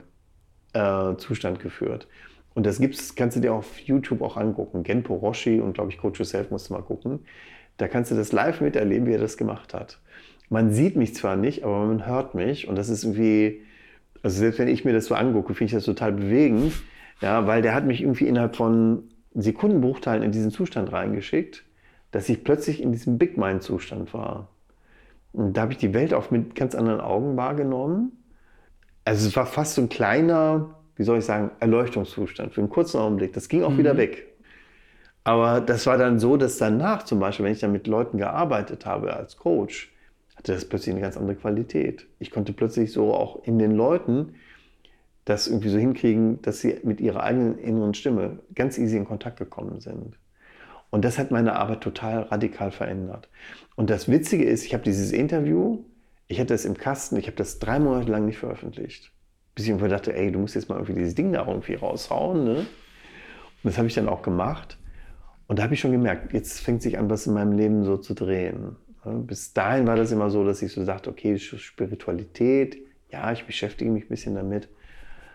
äh, Zustand geführt. Und das gibt's, kannst du dir auf YouTube auch angucken. Genpo Roshi und glaube ich Coach Yourself musst du mal gucken. Da kannst du das live miterleben, wie er das gemacht hat. Man sieht mich zwar nicht, aber man hört mich und das ist irgendwie, also selbst wenn ich mir das so angucke, finde ich das total bewegend, ja, weil der hat mich irgendwie innerhalb von Sekundenbruchteilen in diesen Zustand reingeschickt, dass ich plötzlich in diesem Big Mind Zustand war. Und da habe ich die Welt auch mit ganz anderen Augen wahrgenommen. Also es war fast so ein kleiner, wie soll ich sagen, Erleuchtungszustand für einen kurzen Augenblick. Das ging auch mhm. wieder weg. Aber das war dann so, dass danach zum Beispiel, wenn ich dann mit Leuten gearbeitet habe als Coach, hatte das plötzlich eine ganz andere Qualität. Ich konnte plötzlich so auch in den Leuten das irgendwie so hinkriegen, dass sie mit ihrer eigenen inneren Stimme ganz easy in Kontakt gekommen sind. Und das hat meine Arbeit total radikal verändert. Und das Witzige ist, ich habe dieses Interview, ich hatte es im Kasten, ich habe das drei Monate lang nicht veröffentlicht bis ich irgendwie dachte, ey, du musst jetzt mal irgendwie dieses Ding da irgendwie raushauen. Ne? Und das habe ich dann auch gemacht. Und da habe ich schon gemerkt, jetzt fängt sich an, was in meinem Leben so zu drehen. Bis dahin war das immer so, dass ich so dachte, okay, Spiritualität, ja, ich beschäftige mich ein bisschen damit.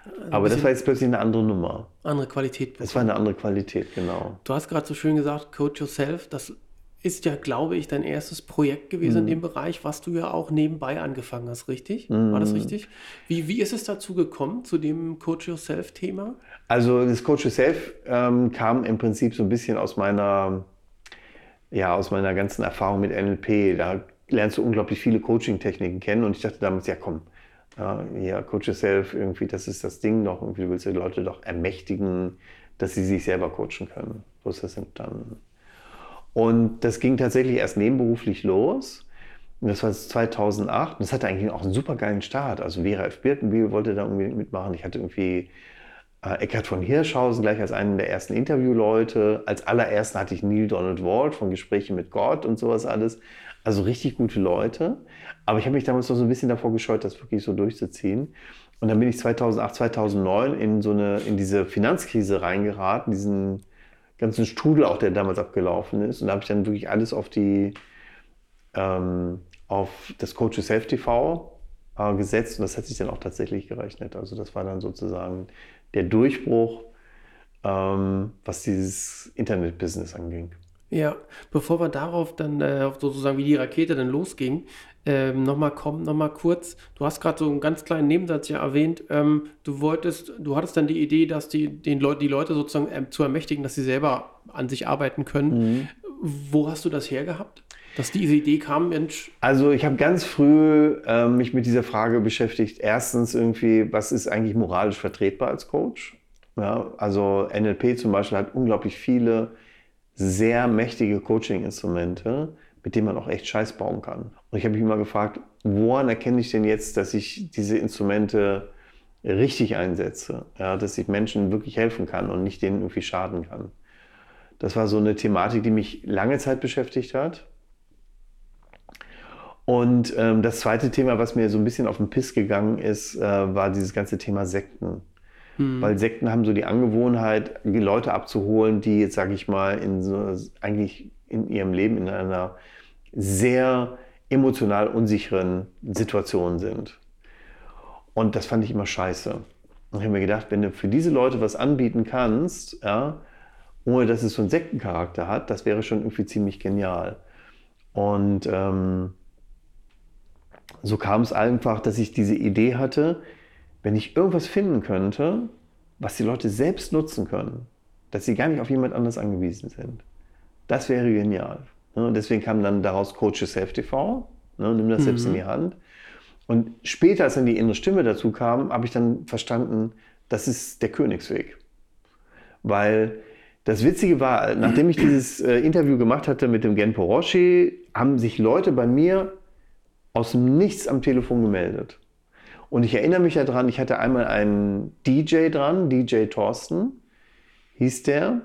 Also Aber das war jetzt plötzlich eine andere Nummer. Andere Qualität. Das war eine andere Qualität, genau. Du hast gerade so schön gesagt, Coach Yourself, das ist ja, glaube ich, dein erstes Projekt gewesen mhm. in dem Bereich, was du ja auch nebenbei angefangen hast, richtig? Mhm. War das richtig? Wie, wie ist es dazu gekommen, zu dem Coach Yourself-Thema? Also das Coach Yourself ähm, kam im Prinzip so ein bisschen aus meiner, ja, aus meiner ganzen Erfahrung mit NLP. Da lernst du unglaublich viele Coaching-Techniken kennen und ich dachte damals, ja komm, ja, ja, Coach Yourself, irgendwie, das ist das Ding doch, irgendwie willst du die Leute doch ermächtigen, dass sie sich selber coachen können. So ist das entstanden. Und das ging tatsächlich erst nebenberuflich los. Das war 2008 und das hatte eigentlich auch einen super geilen Start. Also Vera F. Birkenbiel wollte da unbedingt mitmachen. Ich hatte irgendwie äh, Eckhard von Hirschhausen gleich als einen der ersten Interviewleute. Als allerersten hatte ich Neil Donald Walt von Gespräche mit Gott und sowas alles. Also richtig gute Leute. Aber ich habe mich damals noch so ein bisschen davor gescheut, das wirklich so durchzuziehen. Und dann bin ich 2008, 2009 in so eine, in diese Finanzkrise reingeraten, diesen ganzen Strudel auch, der damals abgelaufen ist. Und da habe ich dann wirklich alles auf die, ähm, auf das Coach Self TV äh, gesetzt und das hat sich dann auch tatsächlich gerechnet. Also das war dann sozusagen der Durchbruch, ähm, was dieses Internet-Business anging. Ja, bevor wir darauf dann äh, sozusagen wie die Rakete dann losging, ähm, nochmal kommen, nochmal kurz. Du hast gerade so einen ganz kleinen Nebensatz ja erwähnt. Ähm, du wolltest, du hattest dann die Idee, dass die, den Leut, die Leute sozusagen ähm, zu ermächtigen, dass sie selber an sich arbeiten können. Mhm. Wo hast du das hergehabt? Dass diese Idee kam, Mensch. Also ich habe ganz früh äh, mich mit dieser Frage beschäftigt. Erstens irgendwie, was ist eigentlich moralisch vertretbar als Coach? Ja, also NLP zum Beispiel hat unglaublich viele sehr mächtige Coaching-Instrumente, mit denen man auch echt Scheiß bauen kann. Und ich habe mich immer gefragt, woran erkenne ich denn jetzt, dass ich diese Instrumente richtig einsetze? Ja, dass ich Menschen wirklich helfen kann und nicht denen irgendwie schaden kann. Das war so eine Thematik, die mich lange Zeit beschäftigt hat. Und ähm, das zweite Thema, was mir so ein bisschen auf den Piss gegangen ist, äh, war dieses ganze Thema Sekten. Hm. Weil Sekten haben so die Angewohnheit, die Leute abzuholen, die jetzt, sage ich mal, in so, eigentlich in ihrem Leben in einer sehr emotional unsicheren Situation sind. Und das fand ich immer scheiße. Und ich habe mir gedacht, wenn du für diese Leute was anbieten kannst, ja, ohne dass es so einen Sektencharakter hat, das wäre schon irgendwie ziemlich genial. Und ähm, so kam es einfach, dass ich diese Idee hatte, wenn ich irgendwas finden könnte, was die Leute selbst nutzen können, dass sie gar nicht auf jemand anders angewiesen sind, das wäre genial. Ne, und deswegen kam dann daraus Coach Yourself TV, ne, nimm das mhm. selbst in die Hand. Und später, als dann die innere Stimme dazu kam, habe ich dann verstanden, das ist der Königsweg. Weil das Witzige war, nachdem ich dieses äh, Interview gemacht hatte mit dem Genpo Roshi, haben sich Leute bei mir aus dem Nichts am Telefon gemeldet. Und ich erinnere mich daran, ich hatte einmal einen DJ dran, DJ Thorsten hieß der.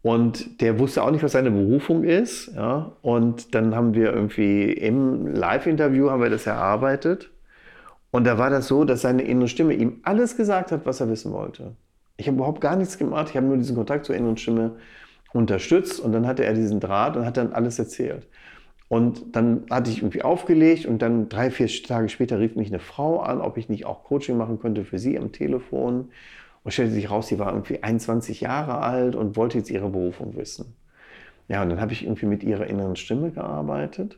Und der wusste auch nicht, was seine Berufung ist. Ja? Und dann haben wir irgendwie im Live-Interview haben wir das erarbeitet. Und da war das so, dass seine innere Stimme ihm alles gesagt hat, was er wissen wollte. Ich habe überhaupt gar nichts gemacht. Ich habe nur diesen Kontakt zur inneren Stimme unterstützt. Und dann hatte er diesen Draht und hat dann alles erzählt. Und dann hatte ich irgendwie aufgelegt und dann drei, vier Tage später rief mich eine Frau an, ob ich nicht auch Coaching machen könnte für sie am Telefon. Und stellte sich raus, sie war irgendwie 21 Jahre alt und wollte jetzt ihre Berufung wissen. Ja, und dann habe ich irgendwie mit ihrer inneren Stimme gearbeitet.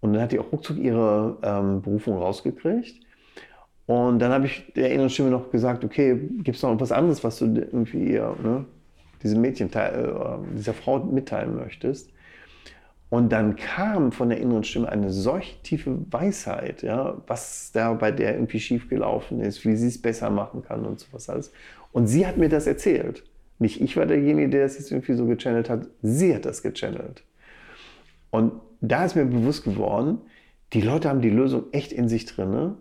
Und dann hat die auch ruckzuck ihre ähm, Berufung rausgekriegt. Und dann habe ich der inneren Stimme noch gesagt, okay, gibt es noch etwas anderes, was du irgendwie ihr, ne, diesem Mädchen, äh, dieser Frau mitteilen möchtest? Und dann kam von der inneren Stimme eine solch tiefe Weisheit, ja, was da bei der irgendwie schiefgelaufen ist, wie sie es besser machen kann und sowas alles. Und sie hat mir das erzählt. Nicht ich war derjenige, der das jetzt irgendwie so gechannelt hat, sie hat das gechannelt. Und da ist mir bewusst geworden, die Leute haben die Lösung echt in sich drin.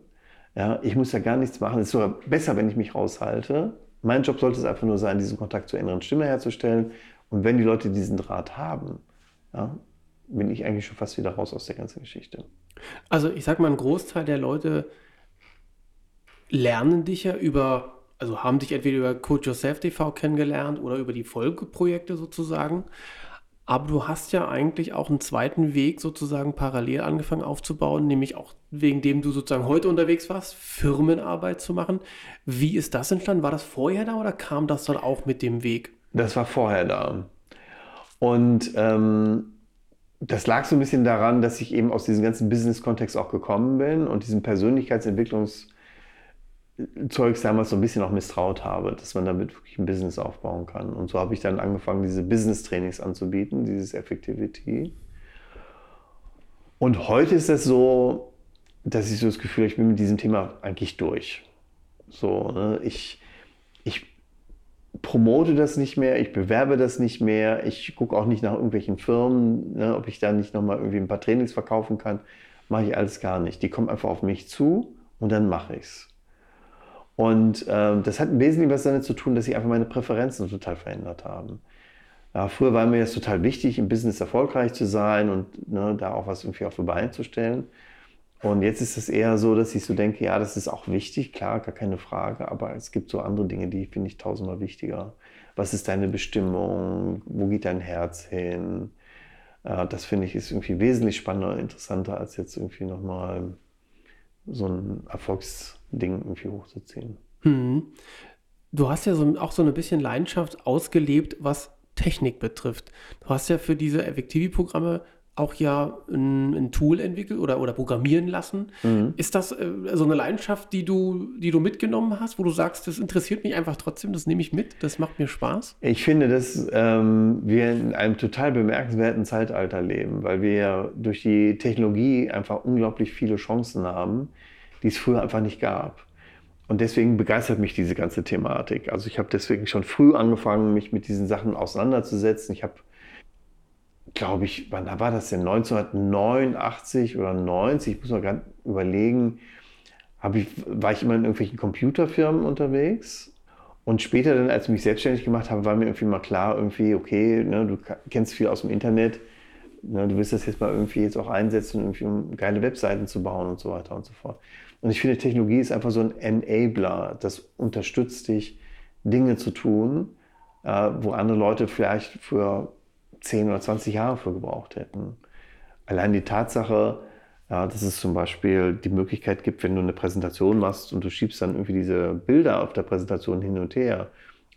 Ja, ich muss ja gar nichts machen. Es ist sogar besser, wenn ich mich raushalte. Mein Job sollte es einfach nur sein, diesen Kontakt zur inneren Stimme herzustellen. Und wenn die Leute diesen Draht haben, ja, bin ich eigentlich schon fast wieder raus aus der ganzen Geschichte. Also ich sag mal, ein Großteil der Leute lernen dich ja über, also haben dich entweder über Coach Yourself TV kennengelernt oder über die Folgeprojekte sozusagen. Aber du hast ja eigentlich auch einen zweiten Weg sozusagen parallel angefangen aufzubauen, nämlich auch wegen dem du sozusagen heute unterwegs warst, Firmenarbeit zu machen. Wie ist das entstanden? War das vorher da oder kam das dann auch mit dem Weg? Das war vorher da. Und ähm, das lag so ein bisschen daran, dass ich eben aus diesem ganzen Business-Kontext auch gekommen bin und diesem Persönlichkeitsentwicklungszeugs damals so ein bisschen auch misstraut habe, dass man damit wirklich ein Business aufbauen kann. Und so habe ich dann angefangen, diese Business-Trainings anzubieten, dieses Effectivity. Und heute ist es so, dass ich so das Gefühl habe, ich bin mit diesem Thema eigentlich durch. So, ne? ich, ich promote das nicht mehr, ich bewerbe das nicht mehr, ich gucke auch nicht nach irgendwelchen Firmen, ne, ob ich da nicht nochmal irgendwie ein paar Trainings verkaufen kann. Mache ich alles gar nicht. Die kommen einfach auf mich zu und dann mache ich es. Und ähm, das hat wesentlich was damit zu tun, dass sich einfach meine Präferenzen total verändert haben. Ja, früher war mir das total wichtig, im Business erfolgreich zu sein und ne, da auch was irgendwie auf die Beine zu stellen. Und jetzt ist es eher so, dass ich so denke, ja, das ist auch wichtig, klar, gar keine Frage, aber es gibt so andere Dinge, die finde ich tausendmal wichtiger. Was ist deine Bestimmung? Wo geht dein Herz hin? Äh, das finde ich ist irgendwie wesentlich spannender und interessanter, als jetzt irgendwie nochmal so ein Erfolgsding irgendwie hochzuziehen. Hm. Du hast ja so, auch so ein bisschen Leidenschaft ausgelebt, was Technik betrifft. Du hast ja für diese Effektivi-Programme auch ja ein, ein, Tool entwickelt oder, oder programmieren lassen. Mhm. Ist das äh, so eine Leidenschaft, die du, die du mitgenommen hast, wo du sagst, das interessiert mich einfach trotzdem, das nehme ich mit, das macht mir Spaß? Ich finde, dass ähm, wir in einem total bemerkenswerten Zeitalter leben, weil wir durch die Technologie einfach unglaublich viele Chancen haben, die es früher einfach nicht gab. Und deswegen begeistert mich diese ganze Thematik. Also ich habe deswegen schon früh angefangen, mich mit diesen Sachen auseinanderzusetzen. Ich habe glaube ich, wann war das denn? 1989 oder 90, ich muss mal gerade überlegen, ich, war ich immer in irgendwelchen Computerfirmen unterwegs. Und später dann, als ich mich selbstständig gemacht habe, war mir irgendwie mal klar, irgendwie, okay, ne, du kennst viel aus dem Internet, ne, du willst das jetzt mal irgendwie jetzt auch einsetzen, irgendwie, um geile Webseiten zu bauen und so weiter und so fort. Und ich finde, Technologie ist einfach so ein Enabler, das unterstützt dich, Dinge zu tun, äh, wo andere Leute vielleicht für 10 oder 20 Jahre für gebraucht hätten. Allein die Tatsache, ja, dass es zum Beispiel die Möglichkeit gibt, wenn du eine Präsentation machst und du schiebst dann irgendwie diese Bilder auf der Präsentation hin und her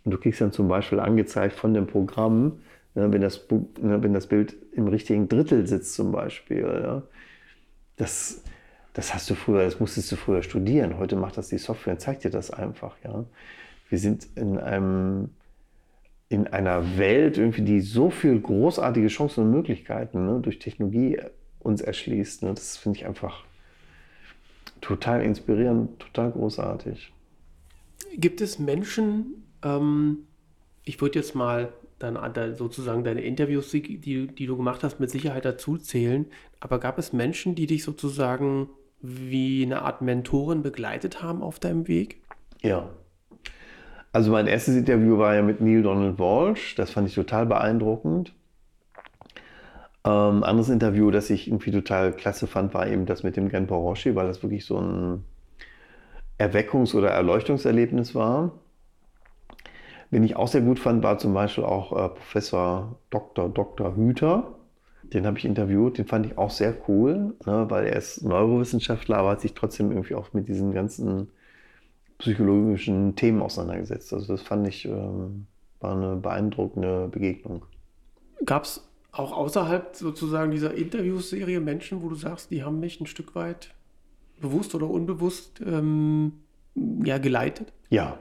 und du kriegst dann zum Beispiel angezeigt von dem Programm, ne, wenn, das, ne, wenn das Bild im richtigen Drittel sitzt zum Beispiel. Ja, das, das hast du früher, das musstest du früher studieren. Heute macht das die Software und zeigt dir das einfach. Ja. Wir sind in einem in einer Welt, irgendwie, die so viele großartige Chancen und Möglichkeiten ne, durch Technologie uns erschließt. Ne, das finde ich einfach total inspirierend, total großartig. Gibt es Menschen, ähm, ich würde jetzt mal dann sozusagen deine Interviews, die, die du gemacht hast, mit Sicherheit dazu zählen, aber gab es Menschen, die dich sozusagen wie eine Art Mentorin begleitet haben auf deinem Weg? Ja, also mein erstes Interview war ja mit Neil Donald Walsh. Das fand ich total beeindruckend. Ähm, anderes Interview, das ich irgendwie total klasse fand, war eben das mit dem Genpo Roshi, weil das wirklich so ein Erweckungs- oder Erleuchtungserlebnis war. Wen ich auch sehr gut fand, war zum Beispiel auch äh, Professor Dr. Dr. Hüter. Den habe ich interviewt, den fand ich auch sehr cool, ne, weil er ist Neurowissenschaftler, aber hat sich trotzdem irgendwie auch mit diesen ganzen psychologischen Themen auseinandergesetzt. Also das fand ich, ähm, war eine beeindruckende Begegnung. Gab es auch außerhalb sozusagen dieser Interviewserie Menschen, wo du sagst, die haben mich ein Stück weit bewusst oder unbewusst ähm, ja, geleitet? Ja.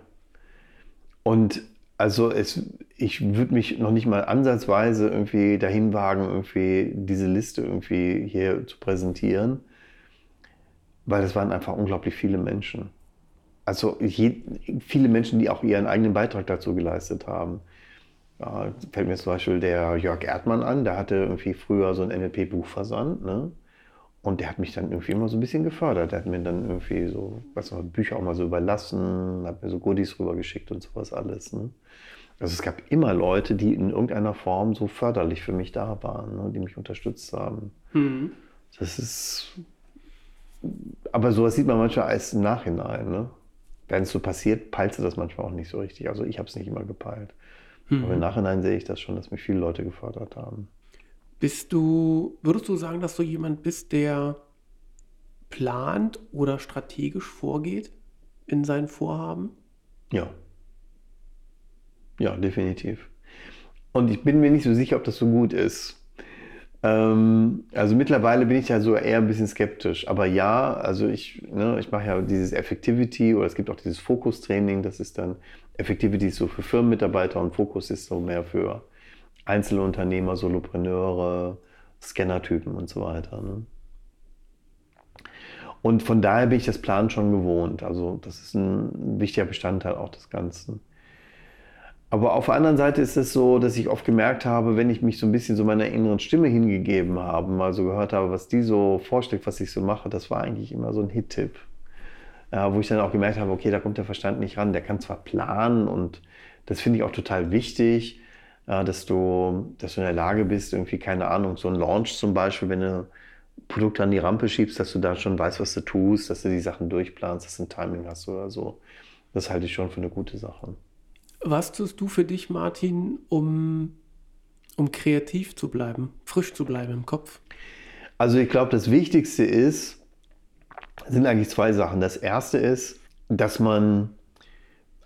Und also es, ich würde mich noch nicht mal ansatzweise irgendwie dahin wagen, irgendwie diese Liste irgendwie hier zu präsentieren, weil das waren einfach unglaublich viele Menschen also je, viele Menschen, die auch ihren eigenen Beitrag dazu geleistet haben. Ja, fällt mir zum Beispiel der Jörg Erdmann an, der hatte irgendwie früher so ein NLP-Buchversand, ne? Und der hat mich dann irgendwie immer so ein bisschen gefördert. Der hat mir dann irgendwie so, was noch, Bücher auch mal so überlassen, hat mir so Goodies rübergeschickt und sowas alles. Ne? Also es gab immer Leute, die in irgendeiner Form so förderlich für mich da waren, ne? die mich unterstützt haben. Mhm. Das ist, aber sowas sieht man manchmal erst im Nachhinein. Ne? Wenn es so passiert, peilst du das manchmal auch nicht so richtig. Also ich habe es nicht immer gepeilt. Mhm. Aber im Nachhinein sehe ich das schon, dass mich viele Leute gefördert haben. Bist du, würdest du sagen, dass du jemand bist, der plant oder strategisch vorgeht in seinen Vorhaben? Ja. Ja, definitiv. Und ich bin mir nicht so sicher, ob das so gut ist. Ähm, also mittlerweile bin ich ja so eher ein bisschen skeptisch. Aber ja, also ich, ne, ich mache ja dieses Effectivity oder es gibt auch dieses Fokus-Training. Das ist dann, Effectivity so für Firmenmitarbeiter und Fokus ist so mehr für Einzelunternehmer, Solopreneure, Scannertypen und so weiter. Ne? Und von daher bin ich das Plan schon gewohnt. Also das ist ein wichtiger Bestandteil auch des Ganzen. Aber auf der anderen Seite ist es so, dass ich oft gemerkt habe, wenn ich mich so ein bisschen so meiner inneren Stimme hingegeben habe, mal so gehört habe, was die so vorschlägt, was ich so mache, das war eigentlich immer so ein Hit-Tipp. Äh, wo ich dann auch gemerkt habe, okay, da kommt der Verstand nicht ran. Der kann zwar planen und das finde ich auch total wichtig, äh, dass, du, dass du in der Lage bist, irgendwie, keine Ahnung, so ein Launch zum Beispiel, wenn du Produkte an die Rampe schiebst, dass du da schon weißt, was du tust, dass du die Sachen durchplanst, dass du ein Timing hast oder so. Das halte ich schon für eine gute Sache. Was tust du für dich, Martin, um, um kreativ zu bleiben, frisch zu bleiben im Kopf? Also ich glaube, das Wichtigste ist, sind eigentlich zwei Sachen. Das erste ist, dass man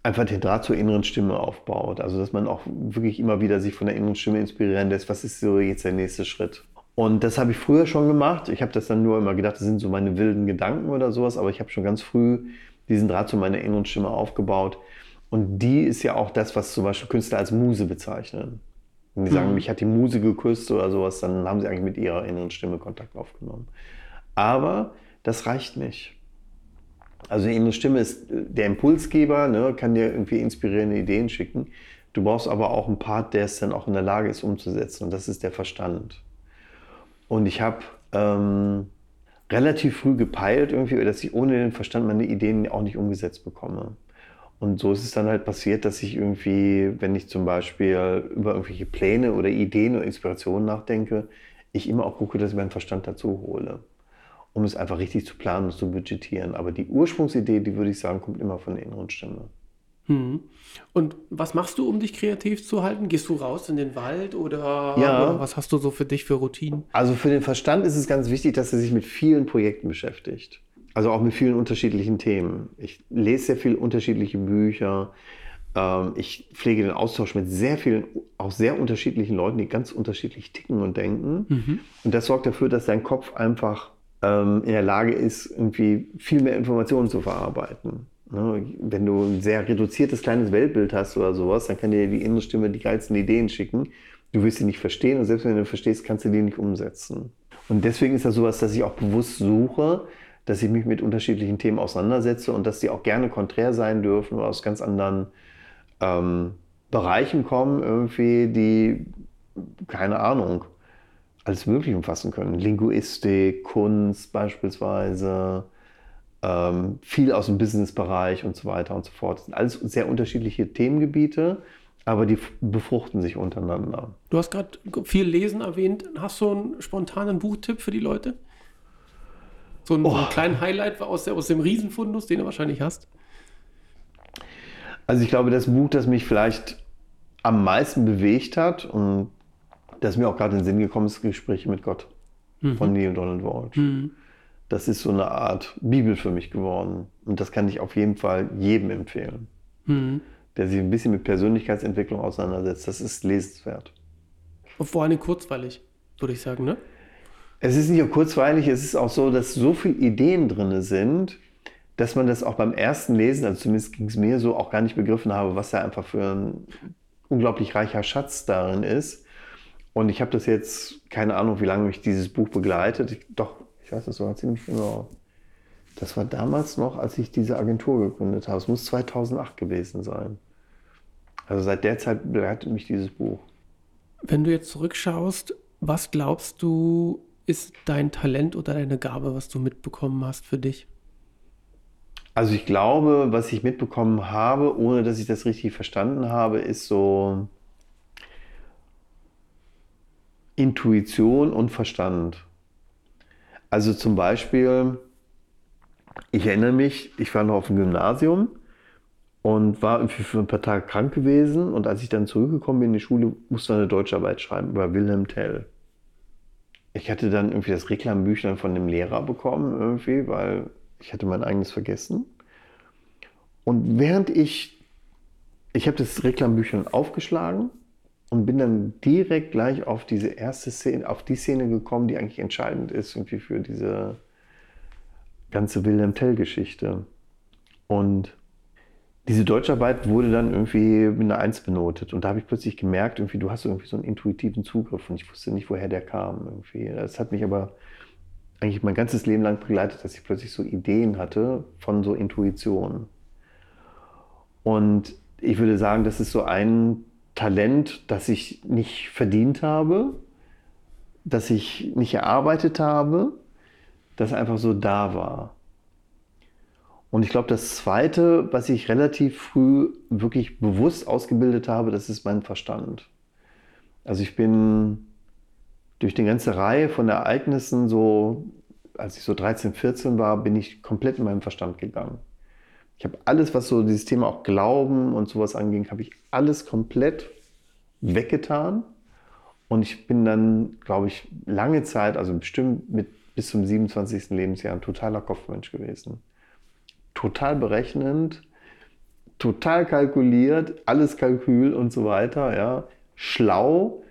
einfach den Draht zur inneren Stimme aufbaut. Also dass man auch wirklich immer wieder sich von der inneren Stimme inspirieren lässt. Was ist so jetzt der nächste Schritt? Und das habe ich früher schon gemacht. Ich habe das dann nur immer gedacht, das sind so meine wilden Gedanken oder sowas. Aber ich habe schon ganz früh diesen Draht zu meiner inneren Stimme aufgebaut. Und die ist ja auch das, was zum Beispiel Künstler als Muse bezeichnen. Wenn die sagen, mhm. mich hat die Muse geküsst oder sowas, dann haben sie eigentlich mit ihrer inneren Stimme Kontakt aufgenommen. Aber das reicht nicht. Also die innere Stimme ist der Impulsgeber, ne, kann dir irgendwie inspirierende Ideen schicken. Du brauchst aber auch einen Part, der es dann auch in der Lage ist umzusetzen. Und das ist der Verstand. Und ich habe ähm, relativ früh gepeilt, irgendwie, dass ich ohne den Verstand meine Ideen auch nicht umgesetzt bekomme. Und so ist es dann halt passiert, dass ich irgendwie, wenn ich zum Beispiel über irgendwelche Pläne oder Ideen oder Inspirationen nachdenke, ich immer auch gucke, dass ich meinen Verstand dazu hole, um es einfach richtig zu planen und zu budgetieren. Aber die Ursprungsidee, die würde ich sagen, kommt immer von der inneren Stimme. Hm. Und was machst du, um dich kreativ zu halten? Gehst du raus in den Wald oder, ja. oder was hast du so für dich für Routinen? Also für den Verstand ist es ganz wichtig, dass er sich mit vielen Projekten beschäftigt. Also auch mit vielen unterschiedlichen Themen. Ich lese sehr viele unterschiedliche Bücher. Ähm, ich pflege den Austausch mit sehr vielen, auch sehr unterschiedlichen Leuten, die ganz unterschiedlich ticken und denken. Mhm. Und das sorgt dafür, dass dein Kopf einfach ähm, in der Lage ist, irgendwie viel mehr Informationen zu verarbeiten. Ne? Wenn du ein sehr reduziertes kleines Weltbild hast oder sowas, dann kann dir die innere Stimme die geilsten Ideen schicken. Du wirst sie nicht verstehen und selbst wenn du verstehst, kannst du die nicht umsetzen. Und deswegen ist das sowas, dass ich auch bewusst suche, dass ich mich mit unterschiedlichen Themen auseinandersetze und dass die auch gerne konträr sein dürfen oder aus ganz anderen ähm, Bereichen kommen, irgendwie, die, keine Ahnung, alles Mögliche umfassen können. Linguistik, Kunst beispielsweise, ähm, viel aus dem Businessbereich und so weiter und so fort. Das sind alles sehr unterschiedliche Themengebiete, aber die befruchten sich untereinander. Du hast gerade viel Lesen erwähnt. Hast du einen spontanen Buchtipp für die Leute? So einen, oh. so einen kleinen Highlight aus, der, aus dem Riesenfundus, den du wahrscheinlich hast? Also ich glaube, das Buch, das mich vielleicht am meisten bewegt hat und das mir auch gerade in den Sinn gekommen ist, Gespräche mit Gott mhm. von Neil Donald Walsh. Mhm. Das ist so eine Art Bibel für mich geworden. Und das kann ich auf jeden Fall jedem empfehlen, mhm. der sich ein bisschen mit Persönlichkeitsentwicklung auseinandersetzt. Das ist lesenswert. Und vor allem kurzweilig, würde ich sagen, ne? Es ist nicht nur kurzweilig, es ist auch so, dass so viele Ideen drin sind, dass man das auch beim ersten Lesen, also zumindest ging es mir so, auch gar nicht begriffen habe, was da einfach für ein unglaublich reicher Schatz darin ist. Und ich habe das jetzt, keine Ahnung, wie lange mich dieses Buch begleitet. Ich, doch, ich weiß das sogar ziemlich genau. Das war damals noch, als ich diese Agentur gegründet habe. Es muss 2008 gewesen sein. Also seit der Zeit begleitet mich dieses Buch. Wenn du jetzt zurückschaust, was glaubst du, ist dein Talent oder deine Gabe, was du mitbekommen hast für dich? Also ich glaube, was ich mitbekommen habe, ohne dass ich das richtig verstanden habe, ist so Intuition und Verstand. Also zum Beispiel, ich erinnere mich, ich war noch auf dem Gymnasium und war irgendwie für ein paar Tage krank gewesen und als ich dann zurückgekommen bin in die Schule, musste ich eine Deutscharbeit schreiben über Wilhelm Tell ich hatte dann irgendwie das Reklambüchlein von dem Lehrer bekommen, irgendwie, weil ich hatte mein eigenes vergessen. Und während ich, ich habe das Reklambüchlein aufgeschlagen und bin dann direkt gleich auf diese erste Szene, auf die Szene gekommen, die eigentlich entscheidend ist irgendwie für diese ganze Wilhelm Tell-Geschichte. Und diese Deutscharbeit wurde dann irgendwie mit einer Eins benotet. Und da habe ich plötzlich gemerkt, irgendwie, du hast irgendwie so einen intuitiven Zugriff und ich wusste nicht, woher der kam. Irgendwie. Das hat mich aber eigentlich mein ganzes Leben lang begleitet, dass ich plötzlich so Ideen hatte von so Intuition. Und ich würde sagen, das ist so ein Talent, das ich nicht verdient habe, das ich nicht erarbeitet habe, das einfach so da war. Und ich glaube, das Zweite, was ich relativ früh wirklich bewusst ausgebildet habe, das ist mein Verstand. Also ich bin durch die ganze Reihe von Ereignissen, so als ich so 13, 14 war, bin ich komplett in meinem Verstand gegangen. Ich habe alles, was so dieses Thema auch Glauben und sowas anging, habe ich alles komplett weggetan. Und ich bin dann, glaube ich, lange Zeit, also bestimmt mit bis zum 27. Lebensjahr, ein totaler Kopfmensch gewesen total berechnend, total kalkuliert, alles Kalkül und so weiter, ja, schlau.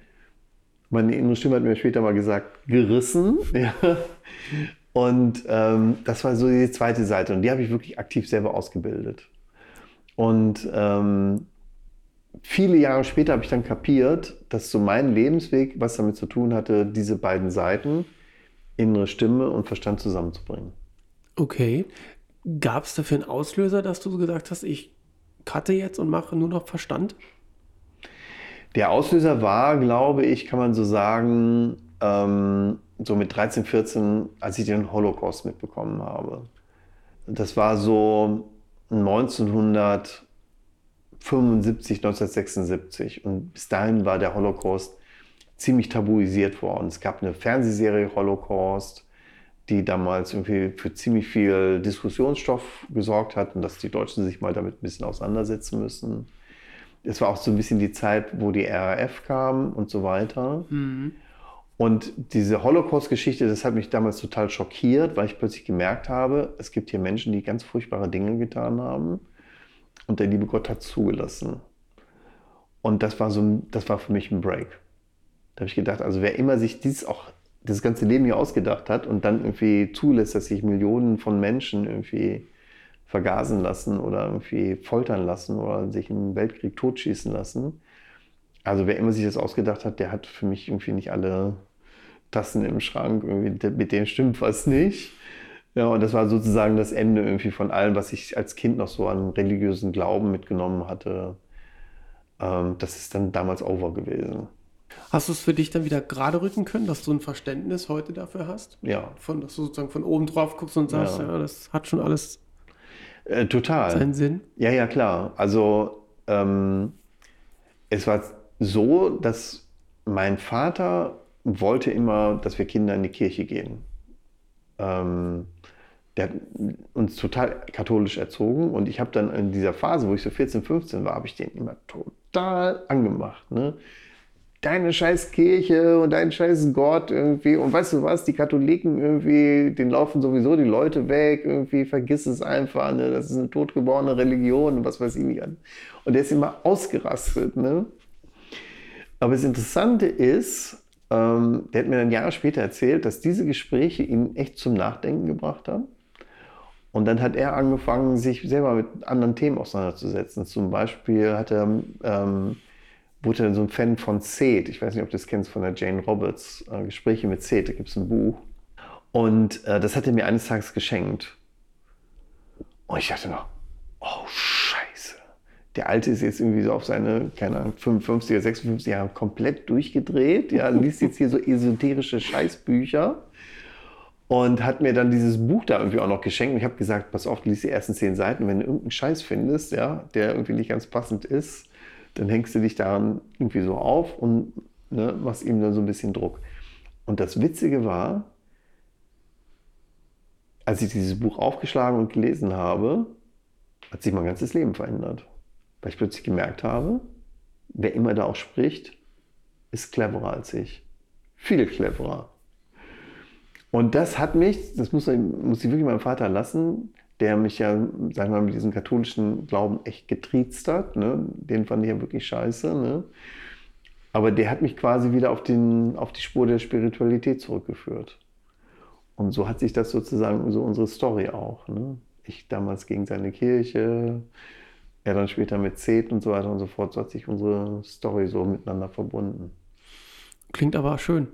Meine innere Stimme hat mir später mal gesagt, gerissen. Ja. Und ähm, das war so die zweite Seite und die habe ich wirklich aktiv selber ausgebildet. Und ähm, viele Jahre später habe ich dann kapiert, dass so mein Lebensweg was damit zu tun hatte, diese beiden Seiten, innere Stimme und Verstand zusammenzubringen. Okay. Gab es dafür einen Auslöser, dass du gesagt hast, ich cutte jetzt und mache nur noch Verstand? Der Auslöser war, glaube ich, kann man so sagen, ähm, so mit 13, 14, als ich den Holocaust mitbekommen habe. Das war so 1975, 1976 und bis dahin war der Holocaust ziemlich tabuisiert worden. Es gab eine Fernsehserie Holocaust, die damals irgendwie für ziemlich viel Diskussionsstoff gesorgt hat und dass die Deutschen sich mal damit ein bisschen auseinandersetzen müssen. Es war auch so ein bisschen die Zeit, wo die RAF kam und so weiter. Mhm. Und diese Holocaust-Geschichte, das hat mich damals total schockiert, weil ich plötzlich gemerkt habe, es gibt hier Menschen, die ganz furchtbare Dinge getan haben und der liebe Gott hat zugelassen. Und das war so, das war für mich ein Break. Da habe ich gedacht, also wer immer sich dies auch das ganze Leben hier ausgedacht hat und dann irgendwie zulässt, dass sich Millionen von Menschen irgendwie vergasen lassen oder irgendwie foltern lassen oder sich im Weltkrieg totschießen lassen. Also wer immer sich das ausgedacht hat, der hat für mich irgendwie nicht alle Tassen im Schrank, irgendwie, mit denen stimmt was nicht. Ja, und das war sozusagen das Ende irgendwie von allem, was ich als Kind noch so an religiösen Glauben mitgenommen hatte. Ähm, das ist dann damals over gewesen. Hast du es für dich dann wieder gerade rücken können, dass du ein Verständnis heute dafür hast? Ja. Von, dass du sozusagen von oben drauf guckst und sagst, ja, ja das hat schon alles äh, total. seinen Sinn? Ja, ja, klar. Also ähm, es war so, dass mein Vater wollte immer, dass wir Kinder in die Kirche gehen. Ähm, der hat uns total katholisch erzogen und ich habe dann in dieser Phase, wo ich so 14, 15 war, habe ich den immer total angemacht. Ne? Deine scheiß Kirche und dein scheiß Gott irgendwie. Und weißt du was, die Katholiken irgendwie, denen laufen sowieso die Leute weg, irgendwie, vergiss es einfach, ne? das ist eine totgeborene Religion und was weiß ich nicht. Und der ist immer ausgerastet. Ne? Aber das Interessante ist, ähm, der hat mir dann Jahre später erzählt, dass diese Gespräche ihn echt zum Nachdenken gebracht haben. Und dann hat er angefangen, sich selber mit anderen Themen auseinanderzusetzen. Zum Beispiel hat er ähm, wurde dann so ein Fan von Seth. Ich weiß nicht, ob du das kennst von der Jane Roberts. Äh, Gespräche mit Seth, da gibt es ein Buch. Und äh, das hat er mir eines Tages geschenkt. Und ich dachte noch, oh Scheiße. Der Alte ist jetzt irgendwie so auf seine, keine Ahnung, 55 oder 56 Jahre komplett durchgedreht. Ja, liest jetzt hier so esoterische Scheißbücher. Und hat mir dann dieses Buch da irgendwie auch noch geschenkt. Und ich habe gesagt, pass auf, lies die ersten zehn Seiten. Wenn du irgendeinen Scheiß findest, ja, der irgendwie nicht ganz passend ist, dann hängst du dich daran irgendwie so auf und ne, machst ihm dann so ein bisschen Druck. Und das Witzige war, als ich dieses Buch aufgeschlagen und gelesen habe, hat sich mein ganzes Leben verändert. Weil ich plötzlich gemerkt habe, wer immer da auch spricht, ist cleverer als ich. Viel cleverer. Und das hat mich, das muss, muss ich wirklich meinem Vater lassen, der mich ja, sagen wir mal, mit diesem katholischen Glauben echt getriezt hat. Ne? Den fand ich ja wirklich scheiße. Ne? Aber der hat mich quasi wieder auf, den, auf die Spur der Spiritualität zurückgeführt. Und so hat sich das sozusagen, so unsere Story auch. Ne? Ich damals gegen seine Kirche, er dann später mit Zeth und so weiter und so fort. So hat sich unsere Story so miteinander verbunden. Klingt aber schön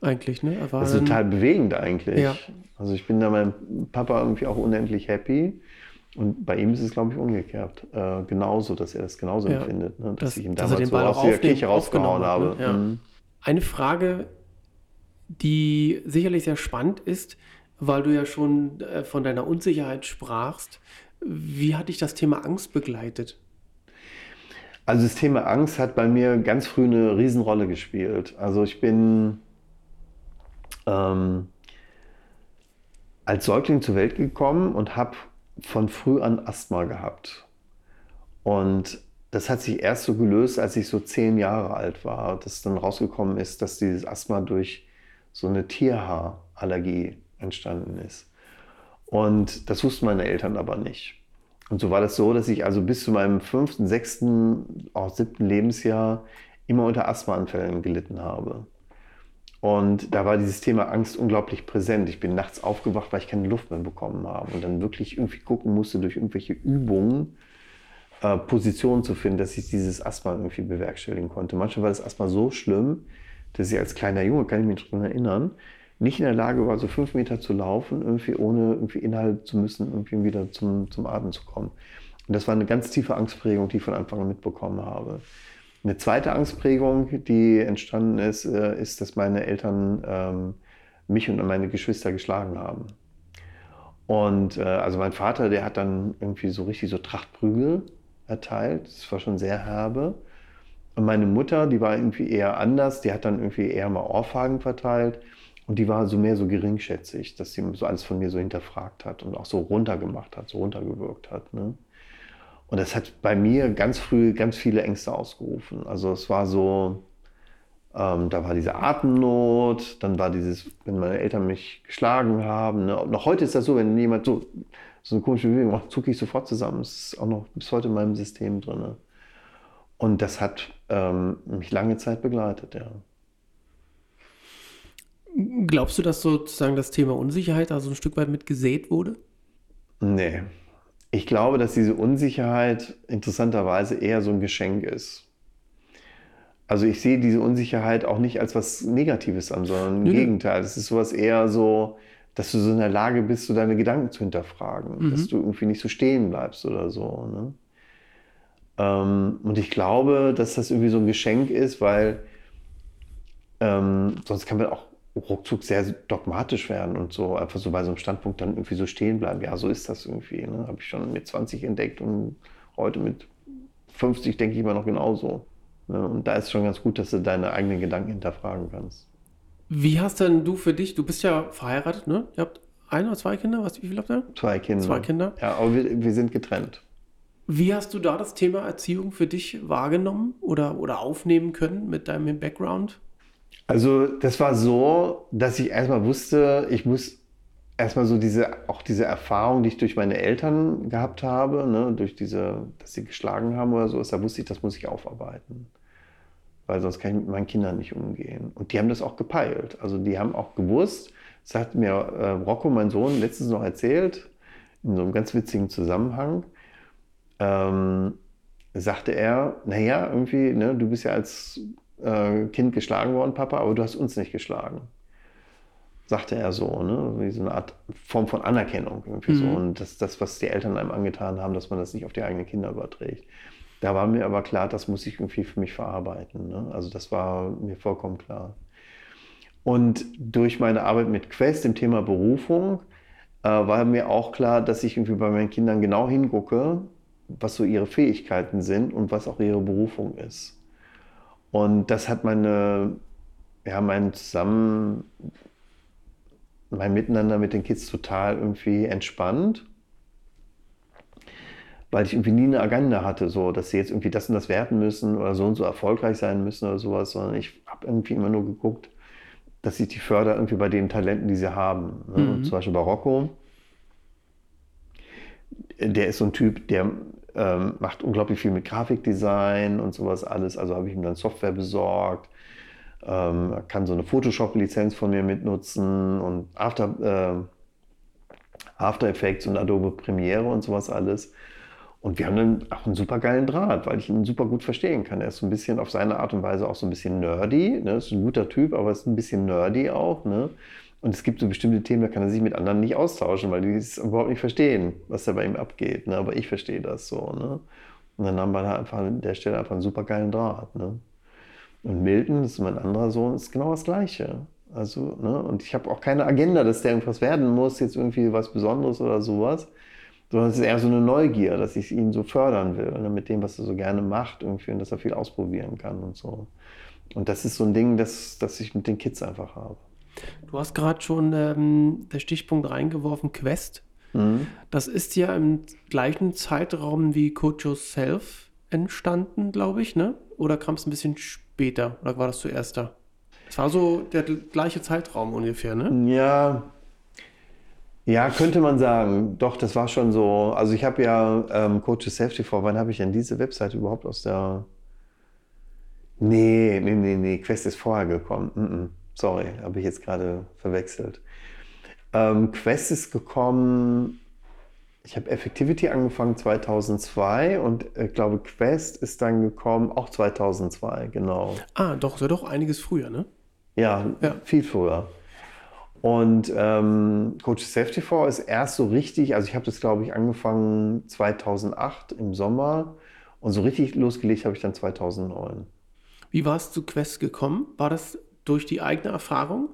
eigentlich, ne? Er das ist total bewegend eigentlich. Ja. Also ich bin da meinem Papa irgendwie auch unendlich happy. Und bei ihm ist es, glaube ich, umgekehrt. Äh, genauso, dass er das genauso ja, empfindet. Ne? Dass das, ich ihn damals so aus der Kirche rausgehauen habe. Ne? Ja. Mhm. Eine Frage, die sicherlich sehr spannend ist, weil du ja schon äh, von deiner Unsicherheit sprachst. Wie hat dich das Thema Angst begleitet? Also das Thema Angst hat bei mir ganz früh eine Riesenrolle gespielt. Also ich bin ähm, als Säugling zur Welt gekommen und habe von früh an Asthma gehabt. Und das hat sich erst so gelöst, als ich so zehn Jahre alt war, dass dann rausgekommen ist, dass dieses Asthma durch so eine Tierhaarallergie entstanden ist. Und das wussten meine Eltern aber nicht. Und so war das so, dass ich also bis zu meinem fünften, sechsten, auch siebten Lebensjahr immer unter Asthmaanfällen gelitten habe. Und da war dieses Thema Angst unglaublich präsent. Ich bin nachts aufgewacht, weil ich keine Luft mehr bekommen habe und dann wirklich irgendwie gucken musste, durch irgendwelche Übungen äh, Positionen zu finden, dass ich dieses Asthma irgendwie bewerkstelligen konnte. Manchmal war das Asthma so schlimm, dass ich als kleiner Junge, kann ich mich daran erinnern, nicht in der Lage war, so fünf Meter zu laufen, irgendwie ohne irgendwie inhalten zu müssen, irgendwie wieder zum, zum Atmen zu kommen. Und das war eine ganz tiefe Angstprägung, die ich von Anfang an mitbekommen habe. Eine zweite Angstprägung, die entstanden ist, äh, ist, dass meine Eltern ähm, mich und meine Geschwister geschlagen haben. Und äh, also mein Vater, der hat dann irgendwie so richtig so Trachtprügel erteilt. Das war schon sehr herbe. Und meine Mutter, die war irgendwie eher anders, die hat dann irgendwie eher mal Ohrfeigen verteilt. Und die war so mehr so geringschätzig, dass sie so alles von mir so hinterfragt hat und auch so runtergemacht hat, so runtergewirkt hat. Ne? Und das hat bei mir ganz früh ganz viele Ängste ausgerufen. Also es war so, ähm, da war diese Atemnot, dann war dieses, wenn meine Eltern mich geschlagen haben. Ne? Noch heute ist das so, wenn jemand so, so eine komische Bewegung macht, zucke ich sofort zusammen. Das ist auch noch bis heute in meinem System drin. Ne? Und das hat ähm, mich lange Zeit begleitet, ja. Glaubst du, dass sozusagen das Thema Unsicherheit also ein Stück weit mit gesät wurde? Nee. Ich glaube, dass diese Unsicherheit interessanterweise eher so ein Geschenk ist. Also ich sehe diese Unsicherheit auch nicht als was Negatives an, sondern im nee, Gegenteil. Es ist sowas eher so, dass du so in der Lage bist, so deine Gedanken zu hinterfragen, mhm. dass du irgendwie nicht so stehen bleibst oder so. Ne? Ähm, und ich glaube, dass das irgendwie so ein Geschenk ist, weil ähm, sonst kann man auch ruckzuck sehr dogmatisch werden und so einfach so bei so einem Standpunkt dann irgendwie so stehen bleiben. Ja, so ist das irgendwie. Ne? Habe ich schon mit 20 entdeckt und heute mit 50 denke ich immer noch genauso. Ne? Und da ist schon ganz gut, dass du deine eigenen Gedanken hinterfragen kannst. Wie hast denn du für dich, du bist ja verheiratet, ne? Ihr habt ein oder zwei Kinder? Was, wie viel habt ihr? Zwei Kinder. Zwei Kinder. Ja, aber wir, wir sind getrennt. Wie hast du da das Thema Erziehung für dich wahrgenommen oder, oder aufnehmen können mit deinem Background? Also das war so, dass ich erstmal wusste, ich muss erstmal so diese, auch diese Erfahrung, die ich durch meine Eltern gehabt habe, ne, durch diese, dass sie geschlagen haben oder so, da wusste ich, das muss ich aufarbeiten. Weil sonst kann ich mit meinen Kindern nicht umgehen. Und die haben das auch gepeilt. Also die haben auch gewusst, das hat mir äh, Rocco, mein Sohn, letztens noch erzählt, in so einem ganz witzigen Zusammenhang, ähm, sagte er, naja, irgendwie, ne, du bist ja als äh, Kind geschlagen worden, Papa, aber du hast uns nicht geschlagen. Sagte er so, ne? Wie so eine Art Form von Anerkennung irgendwie mhm. so. Und das, das, was die Eltern einem angetan haben, dass man das nicht auf die eigenen Kinder überträgt. Da war mir aber klar, das muss ich irgendwie für mich verarbeiten. Ne? Also das war mir vollkommen klar. Und durch meine Arbeit mit Quest im Thema Berufung äh, war mir auch klar, dass ich irgendwie bei meinen Kindern genau hingucke, was so ihre Fähigkeiten sind und was auch ihre Berufung ist. Und das hat meine, ja, mein Zusammen, mein Miteinander mit den Kids total irgendwie entspannt. Weil ich irgendwie nie eine Agenda hatte, so, dass sie jetzt irgendwie das und das werten müssen oder so und so erfolgreich sein müssen oder sowas, sondern ich habe irgendwie immer nur geguckt, dass ich die fördere irgendwie bei den Talenten, die sie haben. Ne? Mhm. Zum Beispiel bei Rocco, der ist so ein Typ, der ähm, macht unglaublich viel mit Grafikdesign und sowas alles. Also habe ich ihm dann Software besorgt. Ähm, kann so eine Photoshop-Lizenz von mir mitnutzen und After, äh, After Effects und Adobe Premiere und sowas alles. Und wir haben dann auch einen super geilen Draht, weil ich ihn super gut verstehen kann. Er ist so ein bisschen auf seine Art und Weise auch so ein bisschen nerdy. Ne? Ist ein guter Typ, aber ist ein bisschen nerdy auch. Ne? Und es gibt so bestimmte Themen, da kann er sich mit anderen nicht austauschen, weil die es überhaupt nicht verstehen, was da bei ihm abgeht. Ne? Aber ich verstehe das so. Ne? Und dann haben wir da einfach an der Stelle einfach einen super geilen Draht. Ne? Und Milton, das ist mein anderer Sohn, ist genau das Gleiche. Also, ne? Und ich habe auch keine Agenda, dass der irgendwas werden muss, jetzt irgendwie was Besonderes oder sowas. Sondern es ist eher so eine Neugier, dass ich ihn so fördern will, ne? mit dem, was er so gerne macht, irgendwie, und dass er viel ausprobieren kann und so. Und das ist so ein Ding, das, das ich mit den Kids einfach habe. Du hast gerade schon ähm, der Stichpunkt reingeworfen, Quest. Mhm. Das ist ja im gleichen Zeitraum wie Coach Yourself entstanden, glaube ich, ne? Oder kam es ein bisschen später? Oder war das zuerst da? Es war so der gleiche Zeitraum ungefähr, ne? Ja. Ja, könnte man sagen. Doch, das war schon so. Also ich habe ja ähm, Coach Yourself TV, wann habe ich denn diese Webseite überhaupt aus der... Nee, nee, nee, nee, Quest ist vorher gekommen. Mm -mm. Sorry, habe ich jetzt gerade verwechselt. Ähm, Quest ist gekommen, ich habe Effectivity angefangen 2002 und ich äh, glaube Quest ist dann gekommen auch 2002, genau. Ah, doch, so doch einiges früher, ne? Ja, ja. viel früher. Und ähm, Coach Safety 4 ist erst so richtig, also ich habe das glaube ich angefangen 2008 im Sommer und so richtig losgelegt habe ich dann 2009. Wie war es zu Quest gekommen? War das durch die eigene Erfahrung?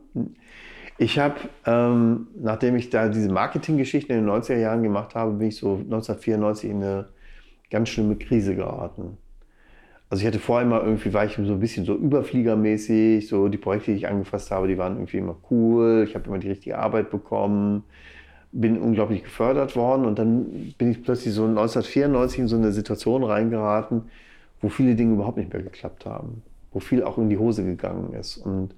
Ich habe, ähm, nachdem ich da diese Marketinggeschichten in den 90er Jahren gemacht habe, bin ich so 1994 in eine ganz schlimme Krise geraten. Also ich hatte vorher immer irgendwie, war ich so ein bisschen so überfliegermäßig, so die Projekte, die ich angefasst habe, die waren irgendwie immer cool, ich habe immer die richtige Arbeit bekommen, bin unglaublich gefördert worden und dann bin ich plötzlich so 1994 in so eine Situation reingeraten, wo viele Dinge überhaupt nicht mehr geklappt haben wo viel auch in die Hose gegangen ist. Und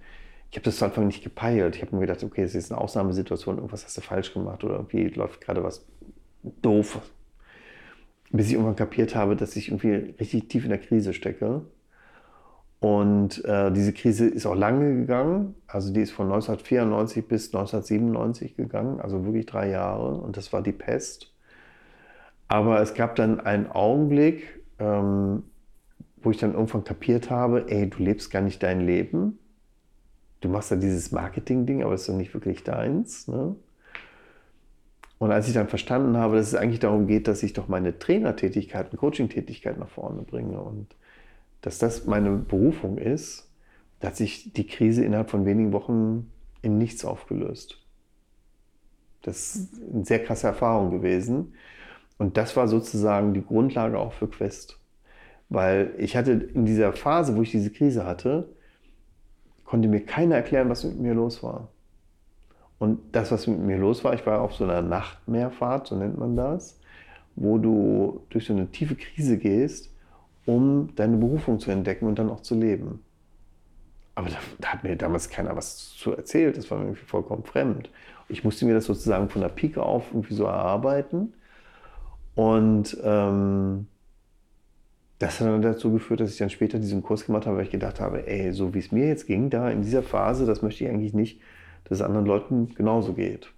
ich habe das zu Anfang nicht gepeilt. Ich habe mir gedacht, okay, das ist eine Ausnahmesituation, irgendwas hast du falsch gemacht oder irgendwie läuft gerade was doof. Bis ich irgendwann kapiert habe, dass ich irgendwie richtig tief in der Krise stecke. Und äh, diese Krise ist auch lange gegangen. Also die ist von 1994 bis 1997 gegangen, also wirklich drei Jahre. Und das war die Pest. Aber es gab dann einen Augenblick, ähm, wo ich dann irgendwann kapiert habe, ey, du lebst gar nicht dein Leben. Du machst ja dieses Marketing-Ding, aber es ist doch nicht wirklich deins. Ne? Und als ich dann verstanden habe, dass es eigentlich darum geht, dass ich doch meine Trainertätigkeit und Coaching-Tätigkeit nach vorne bringe und dass das meine Berufung ist, da hat sich die Krise innerhalb von wenigen Wochen in nichts aufgelöst. Das ist eine sehr krasse Erfahrung gewesen. Und das war sozusagen die Grundlage auch für Quest. Weil ich hatte in dieser Phase, wo ich diese Krise hatte, konnte mir keiner erklären, was mit mir los war. Und das, was mit mir los war, ich war auf so einer Nachtmeerfahrt, so nennt man das, wo du durch so eine tiefe Krise gehst, um deine Berufung zu entdecken und dann auch zu leben. Aber da, da hat mir damals keiner was zu erzählt, das war mir irgendwie vollkommen fremd. Ich musste mir das sozusagen von der Pike auf irgendwie so erarbeiten. Und ähm, das hat dann dazu geführt, dass ich dann später diesen Kurs gemacht habe, weil ich gedacht habe, ey, so wie es mir jetzt ging, da in dieser Phase, das möchte ich eigentlich nicht, dass es anderen Leuten genauso geht.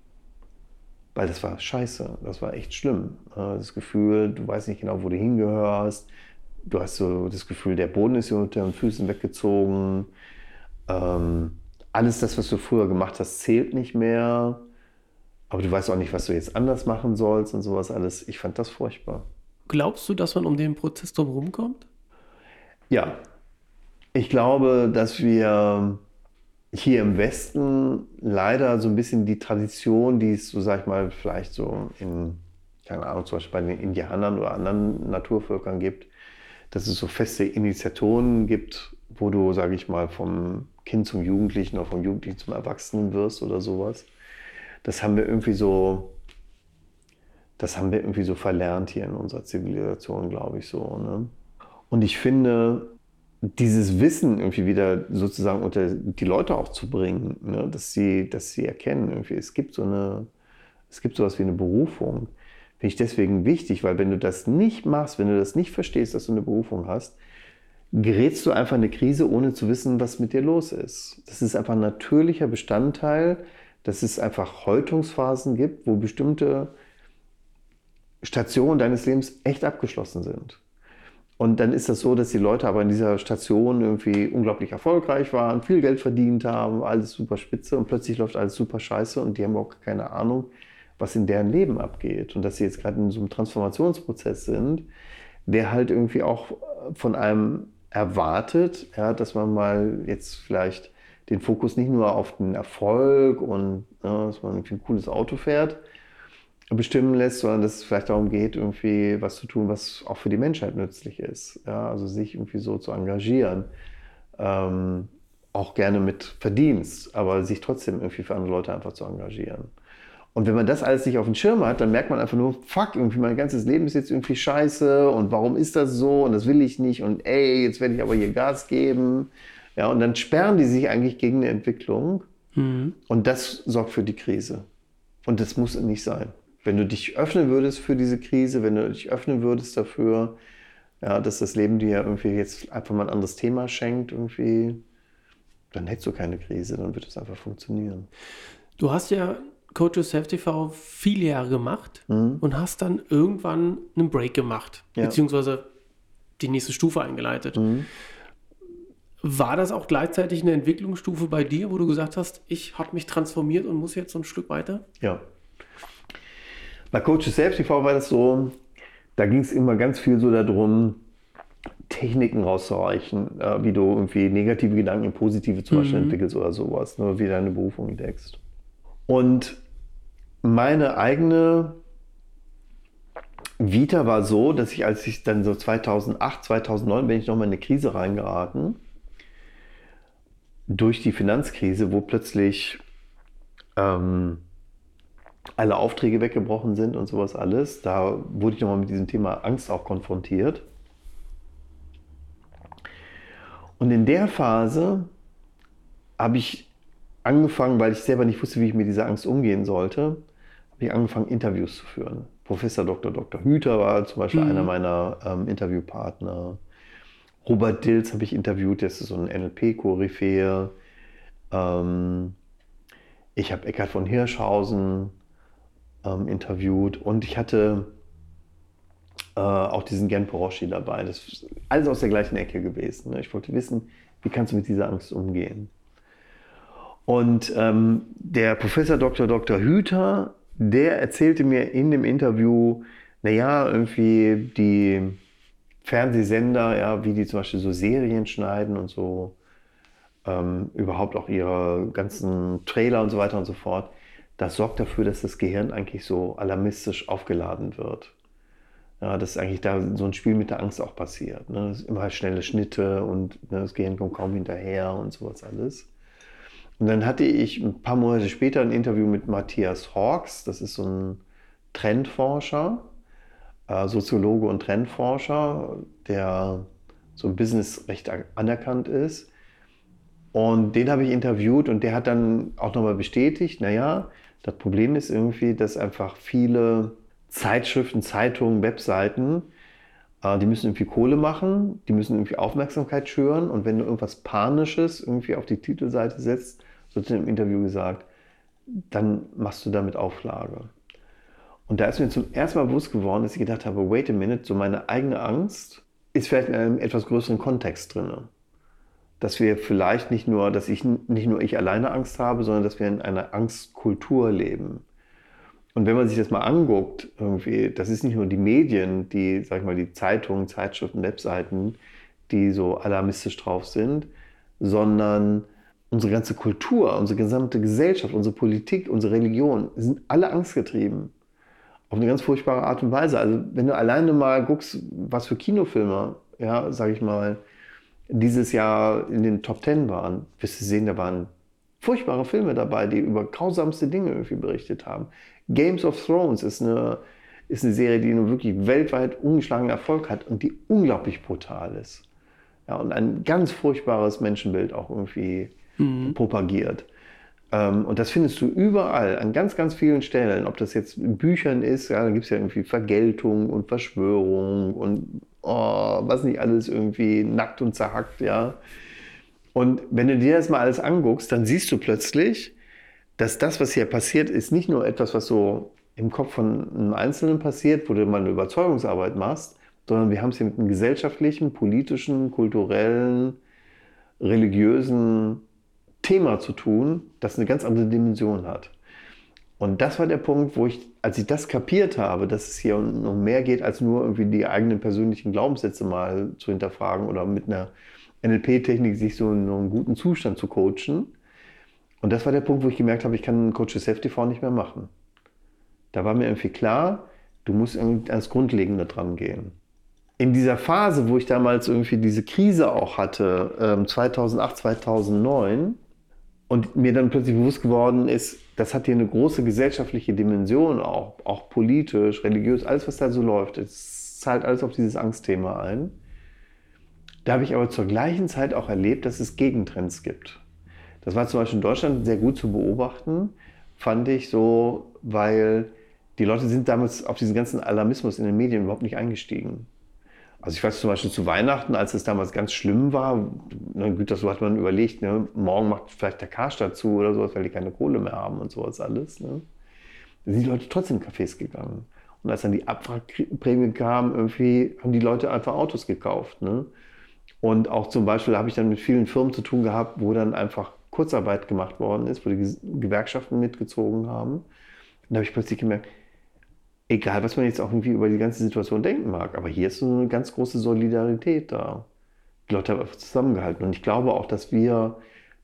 Weil das war scheiße, das war echt schlimm. Das Gefühl, du weißt nicht genau, wo du hingehörst. Du hast so das Gefühl, der Boden ist dir unter den Füßen weggezogen. Ähm, alles das, was du früher gemacht hast, zählt nicht mehr. Aber du weißt auch nicht, was du jetzt anders machen sollst und sowas alles. Ich fand das furchtbar. Glaubst du, dass man um den Prozess drumherum kommt? Ja. Ich glaube, dass wir hier im Westen leider so ein bisschen die Tradition, die es so, sag ich mal, vielleicht so in, keine Ahnung, zum Beispiel bei den Indianern oder anderen Naturvölkern gibt, dass es so feste Initiatoren gibt, wo du, sage ich mal, vom Kind zum Jugendlichen oder vom Jugendlichen zum Erwachsenen wirst oder sowas. Das haben wir irgendwie so das haben wir irgendwie so verlernt hier in unserer Zivilisation, glaube ich so. Ne? Und ich finde, dieses Wissen irgendwie wieder sozusagen unter die Leute auch zu bringen, ne? dass, sie, dass sie erkennen, irgendwie, es gibt so eine, es gibt sowas wie eine Berufung. Finde ich deswegen wichtig, weil wenn du das nicht machst, wenn du das nicht verstehst, dass du eine Berufung hast, gerätst du einfach in eine Krise, ohne zu wissen, was mit dir los ist. Das ist einfach ein natürlicher Bestandteil, dass es einfach Häutungsphasen gibt, wo bestimmte Stationen deines Lebens echt abgeschlossen sind. Und dann ist das so, dass die Leute aber in dieser Station irgendwie unglaublich erfolgreich waren, viel Geld verdient haben, alles super spitze und plötzlich läuft alles super scheiße und die haben auch keine Ahnung, was in deren Leben abgeht. Und dass sie jetzt gerade in so einem Transformationsprozess sind, der halt irgendwie auch von einem erwartet, ja, dass man mal jetzt vielleicht den Fokus nicht nur auf den Erfolg und ja, dass man irgendwie ein cooles Auto fährt, bestimmen lässt, sondern dass es vielleicht darum geht, irgendwie was zu tun, was auch für die Menschheit nützlich ist. Ja, also sich irgendwie so zu engagieren. Ähm, auch gerne mit Verdienst, aber sich trotzdem irgendwie für andere Leute einfach zu engagieren. Und wenn man das alles nicht auf dem Schirm hat, dann merkt man einfach nur, fuck, irgendwie mein ganzes Leben ist jetzt irgendwie scheiße und warum ist das so und das will ich nicht und ey, jetzt werde ich aber hier Gas geben. Ja, und dann sperren die sich eigentlich gegen eine Entwicklung mhm. und das sorgt für die Krise. Und das muss nicht sein. Wenn du dich öffnen würdest für diese Krise, wenn du dich öffnen würdest dafür, ja, dass das Leben dir irgendwie jetzt einfach mal ein anderes Thema schenkt, irgendwie, dann hättest du keine Krise, dann wird es einfach funktionieren. Du hast ja Coach Yourself TV viele Jahre gemacht mhm. und hast dann irgendwann einen Break gemacht, ja. beziehungsweise die nächste Stufe eingeleitet. Mhm. War das auch gleichzeitig eine Entwicklungsstufe bei dir, wo du gesagt hast, ich habe mich transformiert und muss jetzt so ein Stück weiter? Ja, bei Coaches selbst TV war das so, da ging es immer ganz viel so darum, Techniken rauszureichen, äh, wie du irgendwie negative Gedanken in positive zum Beispiel mhm. entwickelst oder sowas, ne, wie deine Berufung entdeckst. Und meine eigene Vita war so, dass ich, als ich dann so 2008, 2009 bin ich nochmal in eine Krise reingeraten, durch die Finanzkrise, wo plötzlich ähm, alle Aufträge weggebrochen sind und sowas alles. Da wurde ich nochmal mit diesem Thema Angst auch konfrontiert. Und in der Phase habe ich angefangen, weil ich selber nicht wusste, wie ich mit dieser Angst umgehen sollte, habe ich angefangen, Interviews zu führen. Professor Dr. Dr. Hüter war zum Beispiel mhm. einer meiner ähm, Interviewpartner. Robert Dills habe ich interviewt, das ist so ein NLP-Koryphäe. Ähm, ich habe Eckhard von Hirschhausen ähm, interviewt und ich hatte äh, auch diesen Gen Poroschi dabei. Das ist alles aus der gleichen Ecke gewesen. Ne? Ich wollte wissen, wie kannst du mit dieser Angst umgehen? Und ähm, der Professor Dr. Dr. Hüter, der erzählte mir in dem Interview, naja, irgendwie die Fernsehsender, ja, wie die zum Beispiel so Serien schneiden und so, ähm, überhaupt auch ihre ganzen Trailer und so weiter und so fort das sorgt dafür, dass das Gehirn eigentlich so alarmistisch aufgeladen wird. Ja, dass eigentlich da so ein Spiel mit der Angst auch passiert. Ne? Es immer schnelle Schnitte und ne, das Gehirn kommt kaum hinterher und sowas alles. Und dann hatte ich ein paar Monate später ein Interview mit Matthias Hawks, das ist so ein Trendforscher, äh, Soziologe und Trendforscher, der so im Business recht anerkannt ist. Und den habe ich interviewt und der hat dann auch nochmal bestätigt, naja, das Problem ist irgendwie, dass einfach viele Zeitschriften, Zeitungen, Webseiten, äh, die müssen irgendwie Kohle machen, die müssen irgendwie Aufmerksamkeit schüren und wenn du irgendwas Panisches irgendwie auf die Titelseite setzt, so er im Interview gesagt, dann machst du damit Auflage. Und da ist mir zum ersten Mal bewusst geworden, dass ich gedacht habe, wait a minute, so meine eigene Angst ist vielleicht in einem etwas größeren Kontext drin dass wir vielleicht nicht nur, dass ich nicht nur ich alleine Angst habe, sondern dass wir in einer Angstkultur leben. Und wenn man sich das mal anguckt, irgendwie, das ist nicht nur die Medien, die, sag ich mal, die Zeitungen, Zeitschriften, Webseiten, die so alarmistisch drauf sind, sondern unsere ganze Kultur, unsere gesamte Gesellschaft, unsere Politik, unsere Religion sind alle angstgetrieben. Auf eine ganz furchtbare Art und Weise. Also wenn du alleine mal guckst, was für Kinofilme, ja, sag ich mal, dieses Jahr in den Top Ten waren, wirst du sehen, da waren furchtbare Filme dabei, die über grausamste Dinge irgendwie berichtet haben. Games of Thrones ist eine, ist eine Serie, die nun wirklich weltweit ungeschlagenen Erfolg hat und die unglaublich brutal ist. Ja, und ein ganz furchtbares Menschenbild auch irgendwie mhm. propagiert. Ähm, und das findest du überall, an ganz, ganz vielen Stellen. Ob das jetzt in Büchern ist, ja, da gibt es ja irgendwie Vergeltung und Verschwörung und oh, was nicht alles irgendwie nackt und zerhackt, ja. Und wenn du dir das mal alles anguckst, dann siehst du plötzlich, dass das, was hier passiert, ist nicht nur etwas, was so im Kopf von einem Einzelnen passiert, wo du mal eine Überzeugungsarbeit machst, sondern wir haben es hier mit einem gesellschaftlichen, politischen, kulturellen, religiösen Thema zu tun, das eine ganz andere Dimension hat. Und das war der Punkt, wo ich, als ich das kapiert habe, dass es hier um mehr geht, als nur irgendwie die eigenen persönlichen Glaubenssätze mal zu hinterfragen oder mit einer NLP-Technik sich so in einen guten Zustand zu coachen. Und das war der Punkt, wo ich gemerkt habe, ich kann Coach Safety TV nicht mehr machen. Da war mir irgendwie klar, du musst ans Grundlegende dran gehen. In dieser Phase, wo ich damals irgendwie diese Krise auch hatte, 2008, ähm, 2009, und mir dann plötzlich bewusst geworden ist, das hat hier eine große gesellschaftliche Dimension, auch, auch politisch, religiös, alles, was da so läuft. Es zahlt alles auf dieses Angstthema ein. Da habe ich aber zur gleichen Zeit auch erlebt, dass es Gegentrends gibt. Das war zum Beispiel in Deutschland sehr gut zu beobachten, fand ich so, weil die Leute sind damals auf diesen ganzen Alarmismus in den Medien überhaupt nicht eingestiegen. Also ich weiß zum Beispiel zu Weihnachten, als es damals ganz schlimm war, na gut, das hat man überlegt, ne, morgen macht vielleicht der Karstadt zu oder sowas, weil die keine Kohle mehr haben und sowas alles. Ne. Da sind die Leute trotzdem in Cafés gegangen. Und als dann die Abwrackprämie kam, irgendwie haben die Leute einfach Autos gekauft. Ne. Und auch zum Beispiel habe ich dann mit vielen Firmen zu tun gehabt, wo dann einfach Kurzarbeit gemacht worden ist, wo die Gewerkschaften mitgezogen haben. Und da habe ich plötzlich gemerkt, Egal, was man jetzt auch irgendwie über die ganze Situation denken mag, aber hier ist so eine ganz große Solidarität da. Die Leute haben einfach zusammengehalten. Und ich glaube auch, dass wir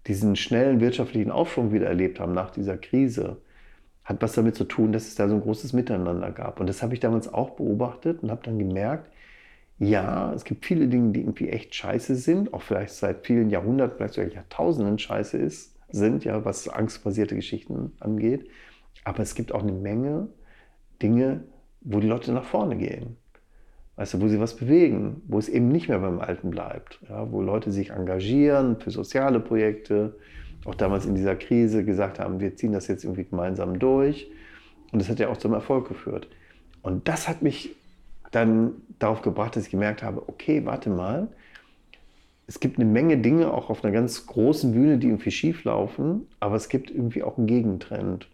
diesen schnellen wirtschaftlichen Aufschwung wieder erlebt haben nach dieser Krise, hat was damit zu tun, dass es da so ein großes Miteinander gab. Und das habe ich damals auch beobachtet und habe dann gemerkt, ja, es gibt viele Dinge, die irgendwie echt scheiße sind, auch vielleicht seit vielen Jahrhunderten, vielleicht sogar Jahrtausenden scheiße ist, sind, ja, was angstbasierte Geschichten angeht. Aber es gibt auch eine Menge, Dinge, wo die Leute nach vorne gehen. Weißt du, wo sie was bewegen, wo es eben nicht mehr beim Alten bleibt. Ja, wo Leute sich engagieren für soziale Projekte, auch damals in dieser Krise gesagt haben, wir ziehen das jetzt irgendwie gemeinsam durch. Und das hat ja auch zum Erfolg geführt. Und das hat mich dann darauf gebracht, dass ich gemerkt habe, okay, warte mal, es gibt eine Menge Dinge auch auf einer ganz großen Bühne, die irgendwie schief laufen, aber es gibt irgendwie auch einen Gegentrend.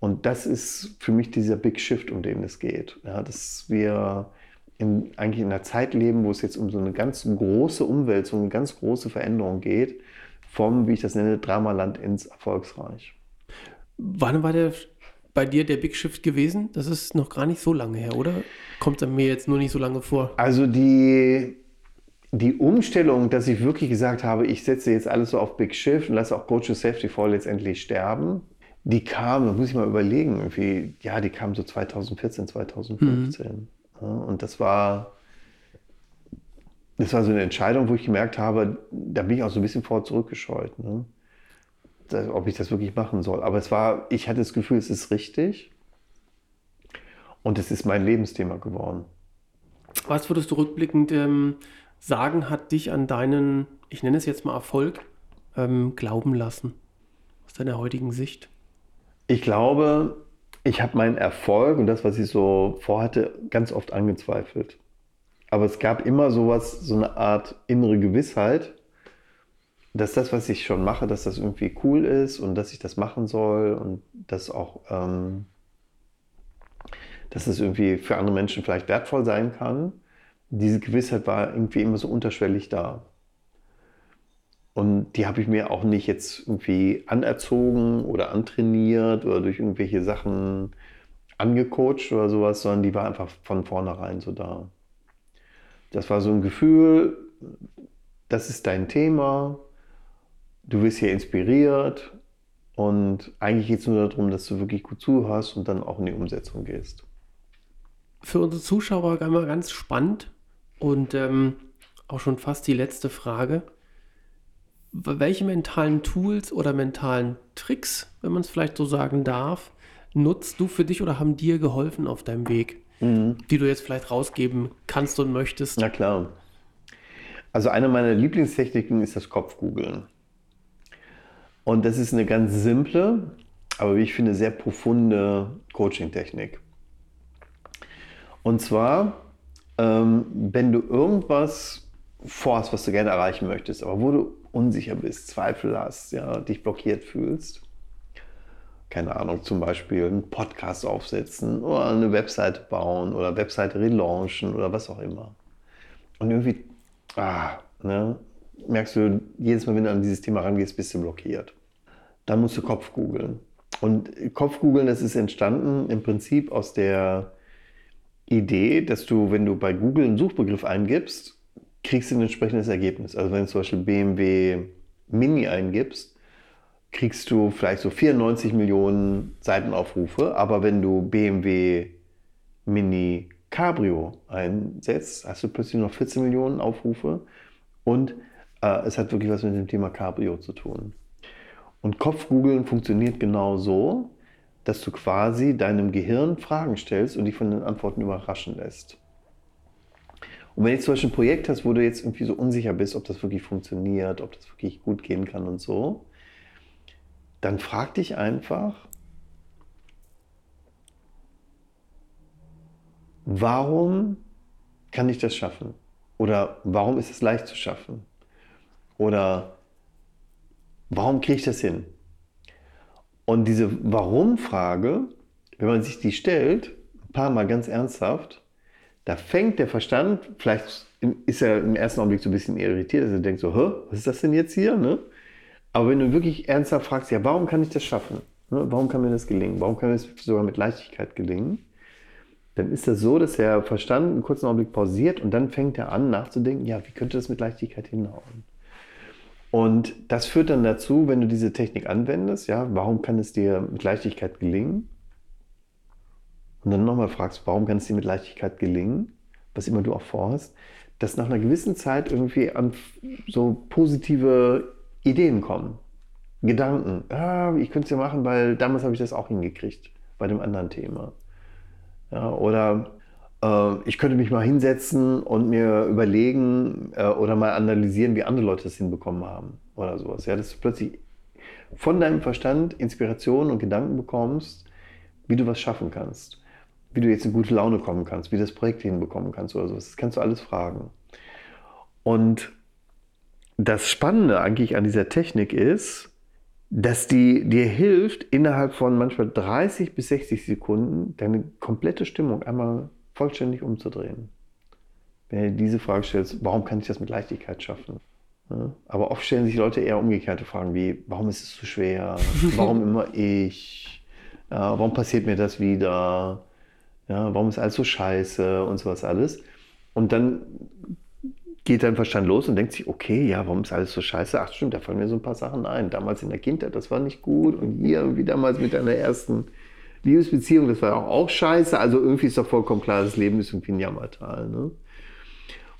Und das ist für mich dieser Big Shift, um den es geht. Ja, dass wir in, eigentlich in einer Zeit leben, wo es jetzt um so eine ganz große Umwälzung, eine ganz große Veränderung geht, vom, wie ich das nenne, Dramaland ins Erfolgsreich. Wann war der bei dir der Big Shift gewesen? Das ist noch gar nicht so lange her, oder? Kommt er mir jetzt nur nicht so lange vor? Also die, die Umstellung, dass ich wirklich gesagt habe, ich setze jetzt alles so auf Big Shift und lasse auch Coach Safety Fall letztendlich sterben, die kam, da muss ich mal überlegen, irgendwie, ja, die kam so 2014, 2015. Mhm. Ja, und das war, das war so eine Entscheidung, wo ich gemerkt habe, da bin ich auch so ein bisschen vor zurückgescheut, ne? das, ob ich das wirklich machen soll. Aber es war, ich hatte das Gefühl, es ist richtig. Und es ist mein Lebensthema geworden. Was würdest du rückblickend ähm, sagen, hat dich an deinen, ich nenne es jetzt mal Erfolg, ähm, glauben lassen? Aus deiner heutigen Sicht? Ich glaube, ich habe meinen Erfolg und das, was ich so vorhatte, ganz oft angezweifelt. Aber es gab immer sowas, so eine Art innere Gewissheit, dass das, was ich schon mache, dass das irgendwie cool ist und dass ich das machen soll und dass auch, ähm, dass es irgendwie für andere Menschen vielleicht wertvoll sein kann. Diese Gewissheit war irgendwie immer so unterschwellig da. Und die habe ich mir auch nicht jetzt irgendwie anerzogen oder antrainiert oder durch irgendwelche Sachen angecoacht oder sowas, sondern die war einfach von vornherein so da. Das war so ein Gefühl, das ist dein Thema, du wirst hier inspiriert und eigentlich geht es nur darum, dass du wirklich gut zuhörst und dann auch in die Umsetzung gehst. Für unsere Zuschauer einmal ganz spannend und ähm, auch schon fast die letzte Frage welche mentalen Tools oder mentalen Tricks, wenn man es vielleicht so sagen darf, nutzt du für dich oder haben dir geholfen auf deinem Weg, mhm. die du jetzt vielleicht rausgeben kannst und möchtest? Na klar. Also eine meiner Lieblingstechniken ist das Kopfgoogeln. Und das ist eine ganz simple, aber wie ich finde, sehr profunde Coaching-Technik. Und zwar, ähm, wenn du irgendwas vorhast, was du gerne erreichen möchtest, aber wo du unsicher bist, Zweifel hast, ja, dich blockiert fühlst, keine Ahnung, zum Beispiel einen Podcast aufsetzen oder eine Webseite bauen oder Webseite relaunchen oder was auch immer. Und irgendwie, ah, ne, merkst du, jedes Mal, wenn du an dieses Thema rangehst, bist du blockiert. Dann musst du Kopf googeln. Und Kopf googeln, das ist entstanden im Prinzip aus der Idee, dass du, wenn du bei Google einen Suchbegriff eingibst, kriegst du ein entsprechendes Ergebnis. Also wenn du zum Beispiel BMW Mini eingibst, kriegst du vielleicht so 94 Millionen Seitenaufrufe, aber wenn du BMW Mini Cabrio einsetzt, hast du plötzlich noch 14 Millionen Aufrufe und äh, es hat wirklich was mit dem Thema Cabrio zu tun. Und Kopfgoogeln funktioniert genau so, dass du quasi deinem Gehirn Fragen stellst und dich von den Antworten überraschen lässt. Und wenn du jetzt zum Beispiel ein Projekt hast, wo du jetzt irgendwie so unsicher bist, ob das wirklich funktioniert, ob das wirklich gut gehen kann und so, dann frag dich einfach, warum kann ich das schaffen? Oder warum ist es leicht zu schaffen? Oder warum kriege ich das hin? Und diese Warum-Frage, wenn man sich die stellt, ein paar Mal ganz ernsthaft, da fängt der Verstand, vielleicht ist er im ersten Augenblick so ein bisschen irritiert, dass er denkt so, Hä, was ist das denn jetzt hier? Ne? Aber wenn du wirklich ernsthaft fragst, ja, warum kann ich das schaffen? Ne? Warum kann mir das gelingen? Warum kann mir das sogar mit Leichtigkeit gelingen? Dann ist das so, dass der Verstand einen kurzen Augenblick pausiert und dann fängt er an nachzudenken, ja, wie könnte das mit Leichtigkeit hinhauen? Und das führt dann dazu, wenn du diese Technik anwendest, ja, warum kann es dir mit Leichtigkeit gelingen? Und dann nochmal fragst, warum kann es dir mit Leichtigkeit gelingen? Was immer du auch vorhast, dass nach einer gewissen Zeit irgendwie an so positive Ideen kommen. Gedanken. Ah, ich könnte es ja machen, weil damals habe ich das auch hingekriegt bei dem anderen Thema. Ja, oder äh, ich könnte mich mal hinsetzen und mir überlegen äh, oder mal analysieren, wie andere Leute das hinbekommen haben oder sowas. Ja, dass du plötzlich von deinem Verstand Inspiration und Gedanken bekommst, wie du was schaffen kannst, wie du jetzt in gute Laune kommen kannst, wie du das Projekt hinbekommen kannst oder sowas. Das kannst du alles fragen. Und das Spannende eigentlich an dieser Technik ist, dass die dir hilft, innerhalb von manchmal 30 bis 60 Sekunden deine komplette Stimmung einmal vollständig umzudrehen. Wenn du diese Frage stellst, warum kann ich das mit Leichtigkeit schaffen? aber oft stellen sich Leute eher umgekehrte Fragen wie, warum ist es zu schwer? Warum immer ich? Warum passiert mir das wieder? Ja, warum ist alles so scheiße und sowas alles? Und dann geht dein Verstand los und denkt sich, okay, ja, warum ist alles so scheiße? Ach stimmt, da fallen mir so ein paar Sachen ein. Damals in der Kindheit, das war nicht gut. Und hier, wie damals mit deiner ersten Liebesbeziehung, das war auch, auch scheiße. Also irgendwie ist doch vollkommen klar, das Leben ist irgendwie ein Jammertal. Ne?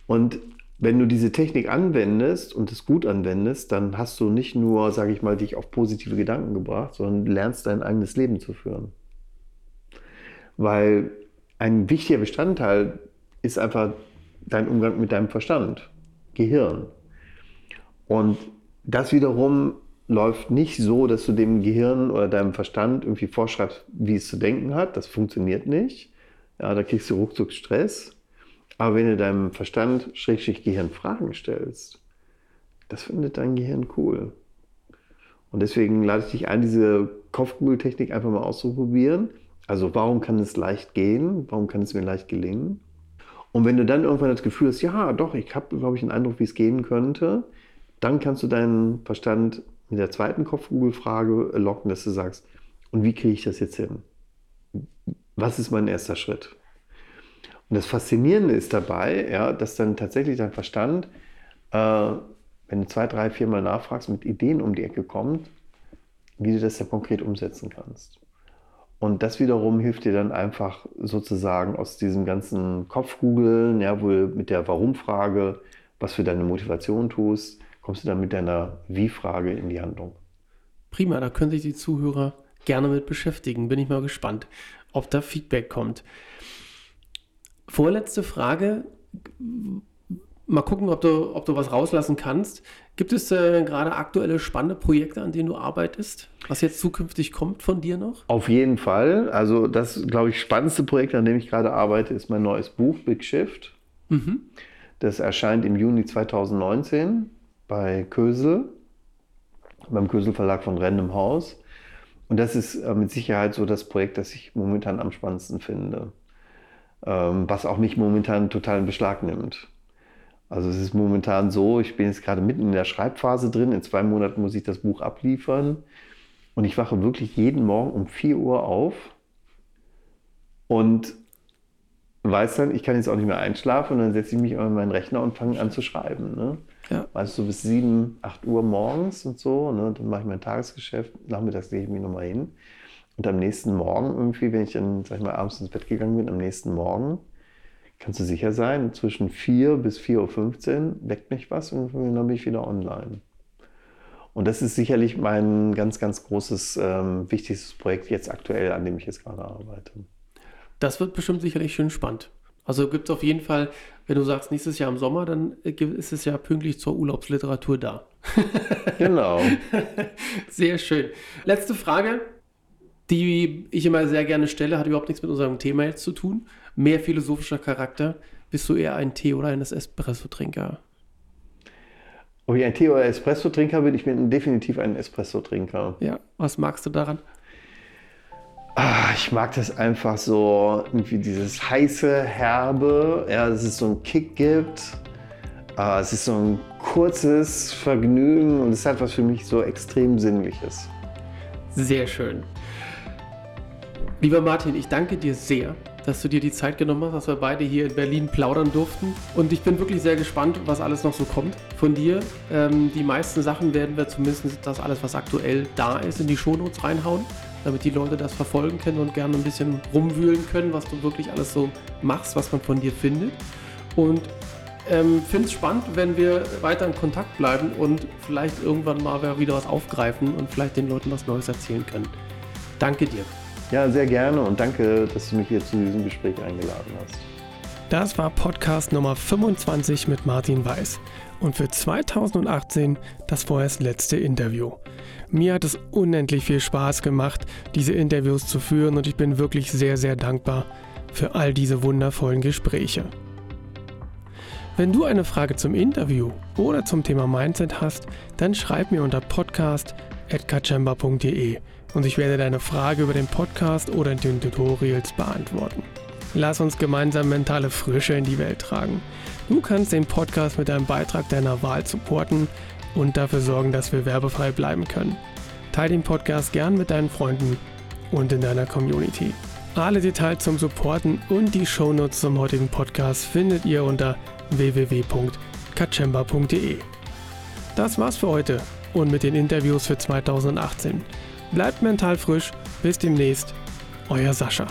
Und wenn du diese Technik anwendest und es gut anwendest, dann hast du nicht nur, sage ich mal, dich auf positive Gedanken gebracht, sondern lernst dein eigenes Leben zu führen. Weil ein wichtiger Bestandteil ist einfach dein Umgang mit deinem Verstand, Gehirn. Und das wiederum läuft nicht so, dass du dem Gehirn oder deinem Verstand irgendwie vorschreibst, wie es zu denken hat. Das funktioniert nicht. Ja, da kriegst du ruckzuck Stress. Aber wenn du deinem Verstand, Schrägstrich Gehirn, Fragen stellst, das findet dein Gehirn cool. Und deswegen lade ich dich ein, diese Kopfkugel-Technik einfach mal auszuprobieren. Also warum kann es leicht gehen? Warum kann es mir leicht gelingen? Und wenn du dann irgendwann das Gefühl hast, ja, doch, ich habe, glaube ich, einen Eindruck, wie es gehen könnte, dann kannst du deinen Verstand mit der zweiten Kopfkugelfrage locken, dass du sagst, und wie kriege ich das jetzt hin? Was ist mein erster Schritt? Und das Faszinierende ist dabei, ja, dass dann tatsächlich dein Verstand, äh, wenn du zwei, drei, vier Mal nachfragst, mit Ideen um die Ecke kommt, wie du das dann konkret umsetzen kannst. Und das wiederum hilft dir dann einfach sozusagen aus diesem ganzen Kopfgoogeln, ja, wo du mit der Warum-Frage, was für deine Motivation tust, kommst du dann mit deiner Wie-Frage in die Handlung. Prima, da können sich die Zuhörer gerne mit beschäftigen. Bin ich mal gespannt, ob da Feedback kommt. Vorletzte Frage. Mal gucken, ob du, ob du was rauslassen kannst. Gibt es äh, gerade aktuelle spannende Projekte, an denen du arbeitest, was jetzt zukünftig kommt von dir noch? Auf jeden Fall. Also das, glaube ich, spannendste Projekt, an dem ich gerade arbeite, ist mein neues Buch Big Shift. Mhm. Das erscheint im Juni 2019 bei Kösel, beim Kösel Verlag von Random House. Und das ist äh, mit Sicherheit so das Projekt, das ich momentan am spannendsten finde. Ähm, was auch mich momentan total in Beschlag nimmt. Also es ist momentan so, ich bin jetzt gerade mitten in der Schreibphase drin. In zwei Monaten muss ich das Buch abliefern. Und ich wache wirklich jeden Morgen um 4 Uhr auf und weiß dann, ich kann jetzt auch nicht mehr einschlafen. Und dann setze ich mich an meinen Rechner und fange an zu schreiben. Ne? Ja. Weißt du, so bis 7, 8 Uhr morgens und so. Ne? Dann mache ich mein Tagesgeschäft. Nachmittags lege ich mich nochmal hin. Und am nächsten Morgen irgendwie, wenn ich dann, sag ich mal, abends ins Bett gegangen bin, am nächsten Morgen, kannst du sicher sein, zwischen 4 bis 4.15 Uhr weckt mich was und dann bin ich wieder online. Und das ist sicherlich mein ganz, ganz großes, ähm, wichtigstes Projekt jetzt aktuell, an dem ich jetzt gerade arbeite. Das wird bestimmt sicherlich schön spannend. Also gibt es auf jeden Fall, wenn du sagst, nächstes Jahr im Sommer, dann ist es ja pünktlich zur Urlaubsliteratur da. genau. Sehr schön. Letzte Frage die ich immer sehr gerne stelle, hat überhaupt nichts mit unserem Thema jetzt zu tun. Mehr philosophischer Charakter. Bist du eher ein Tee- oder ein Espresso-Trinker? Ob ich ein Tee- oder Espresso-Trinker bin? Ich bin definitiv ein Espresso-Trinker. Ja, was magst du daran? Ah, ich mag das einfach so, irgendwie dieses heiße, herbe, ja, dass es so einen Kick gibt. Ah, es ist so ein kurzes Vergnügen und es hat was für mich so extrem Sinnliches. Sehr schön. Lieber Martin, ich danke dir sehr, dass du dir die Zeit genommen hast, dass wir beide hier in Berlin plaudern durften. Und ich bin wirklich sehr gespannt, was alles noch so kommt von dir. Ähm, die meisten Sachen werden wir zumindest das alles, was aktuell da ist, in die Shownotes reinhauen, damit die Leute das verfolgen können und gerne ein bisschen rumwühlen können, was du wirklich alles so machst, was man von dir findet. Und ähm, finde es spannend, wenn wir weiter in Kontakt bleiben und vielleicht irgendwann mal wieder was aufgreifen und vielleicht den Leuten was Neues erzählen können. Danke dir. Ja, sehr gerne und danke, dass du mich hier zu diesem Gespräch eingeladen hast. Das war Podcast Nummer 25 mit Martin Weiß und für 2018 das vorerst letzte Interview. Mir hat es unendlich viel Spaß gemacht, diese Interviews zu führen und ich bin wirklich sehr, sehr dankbar für all diese wundervollen Gespräche. Wenn du eine Frage zum Interview oder zum Thema Mindset hast, dann schreib mir unter podcast.kachemba.de und ich werde deine Frage über den Podcast oder in den Tutorials beantworten. Lass uns gemeinsam mentale Frische in die Welt tragen. Du kannst den Podcast mit einem Beitrag deiner Wahl supporten und dafür sorgen, dass wir werbefrei bleiben können. Teil den Podcast gern mit deinen Freunden und in deiner Community. Alle Details zum Supporten und die Shownotes zum heutigen Podcast findet ihr unter www.kachemba.de. Das war's für heute und mit den Interviews für 2018. Bleibt mental frisch. Bis demnächst. Euer Sascha.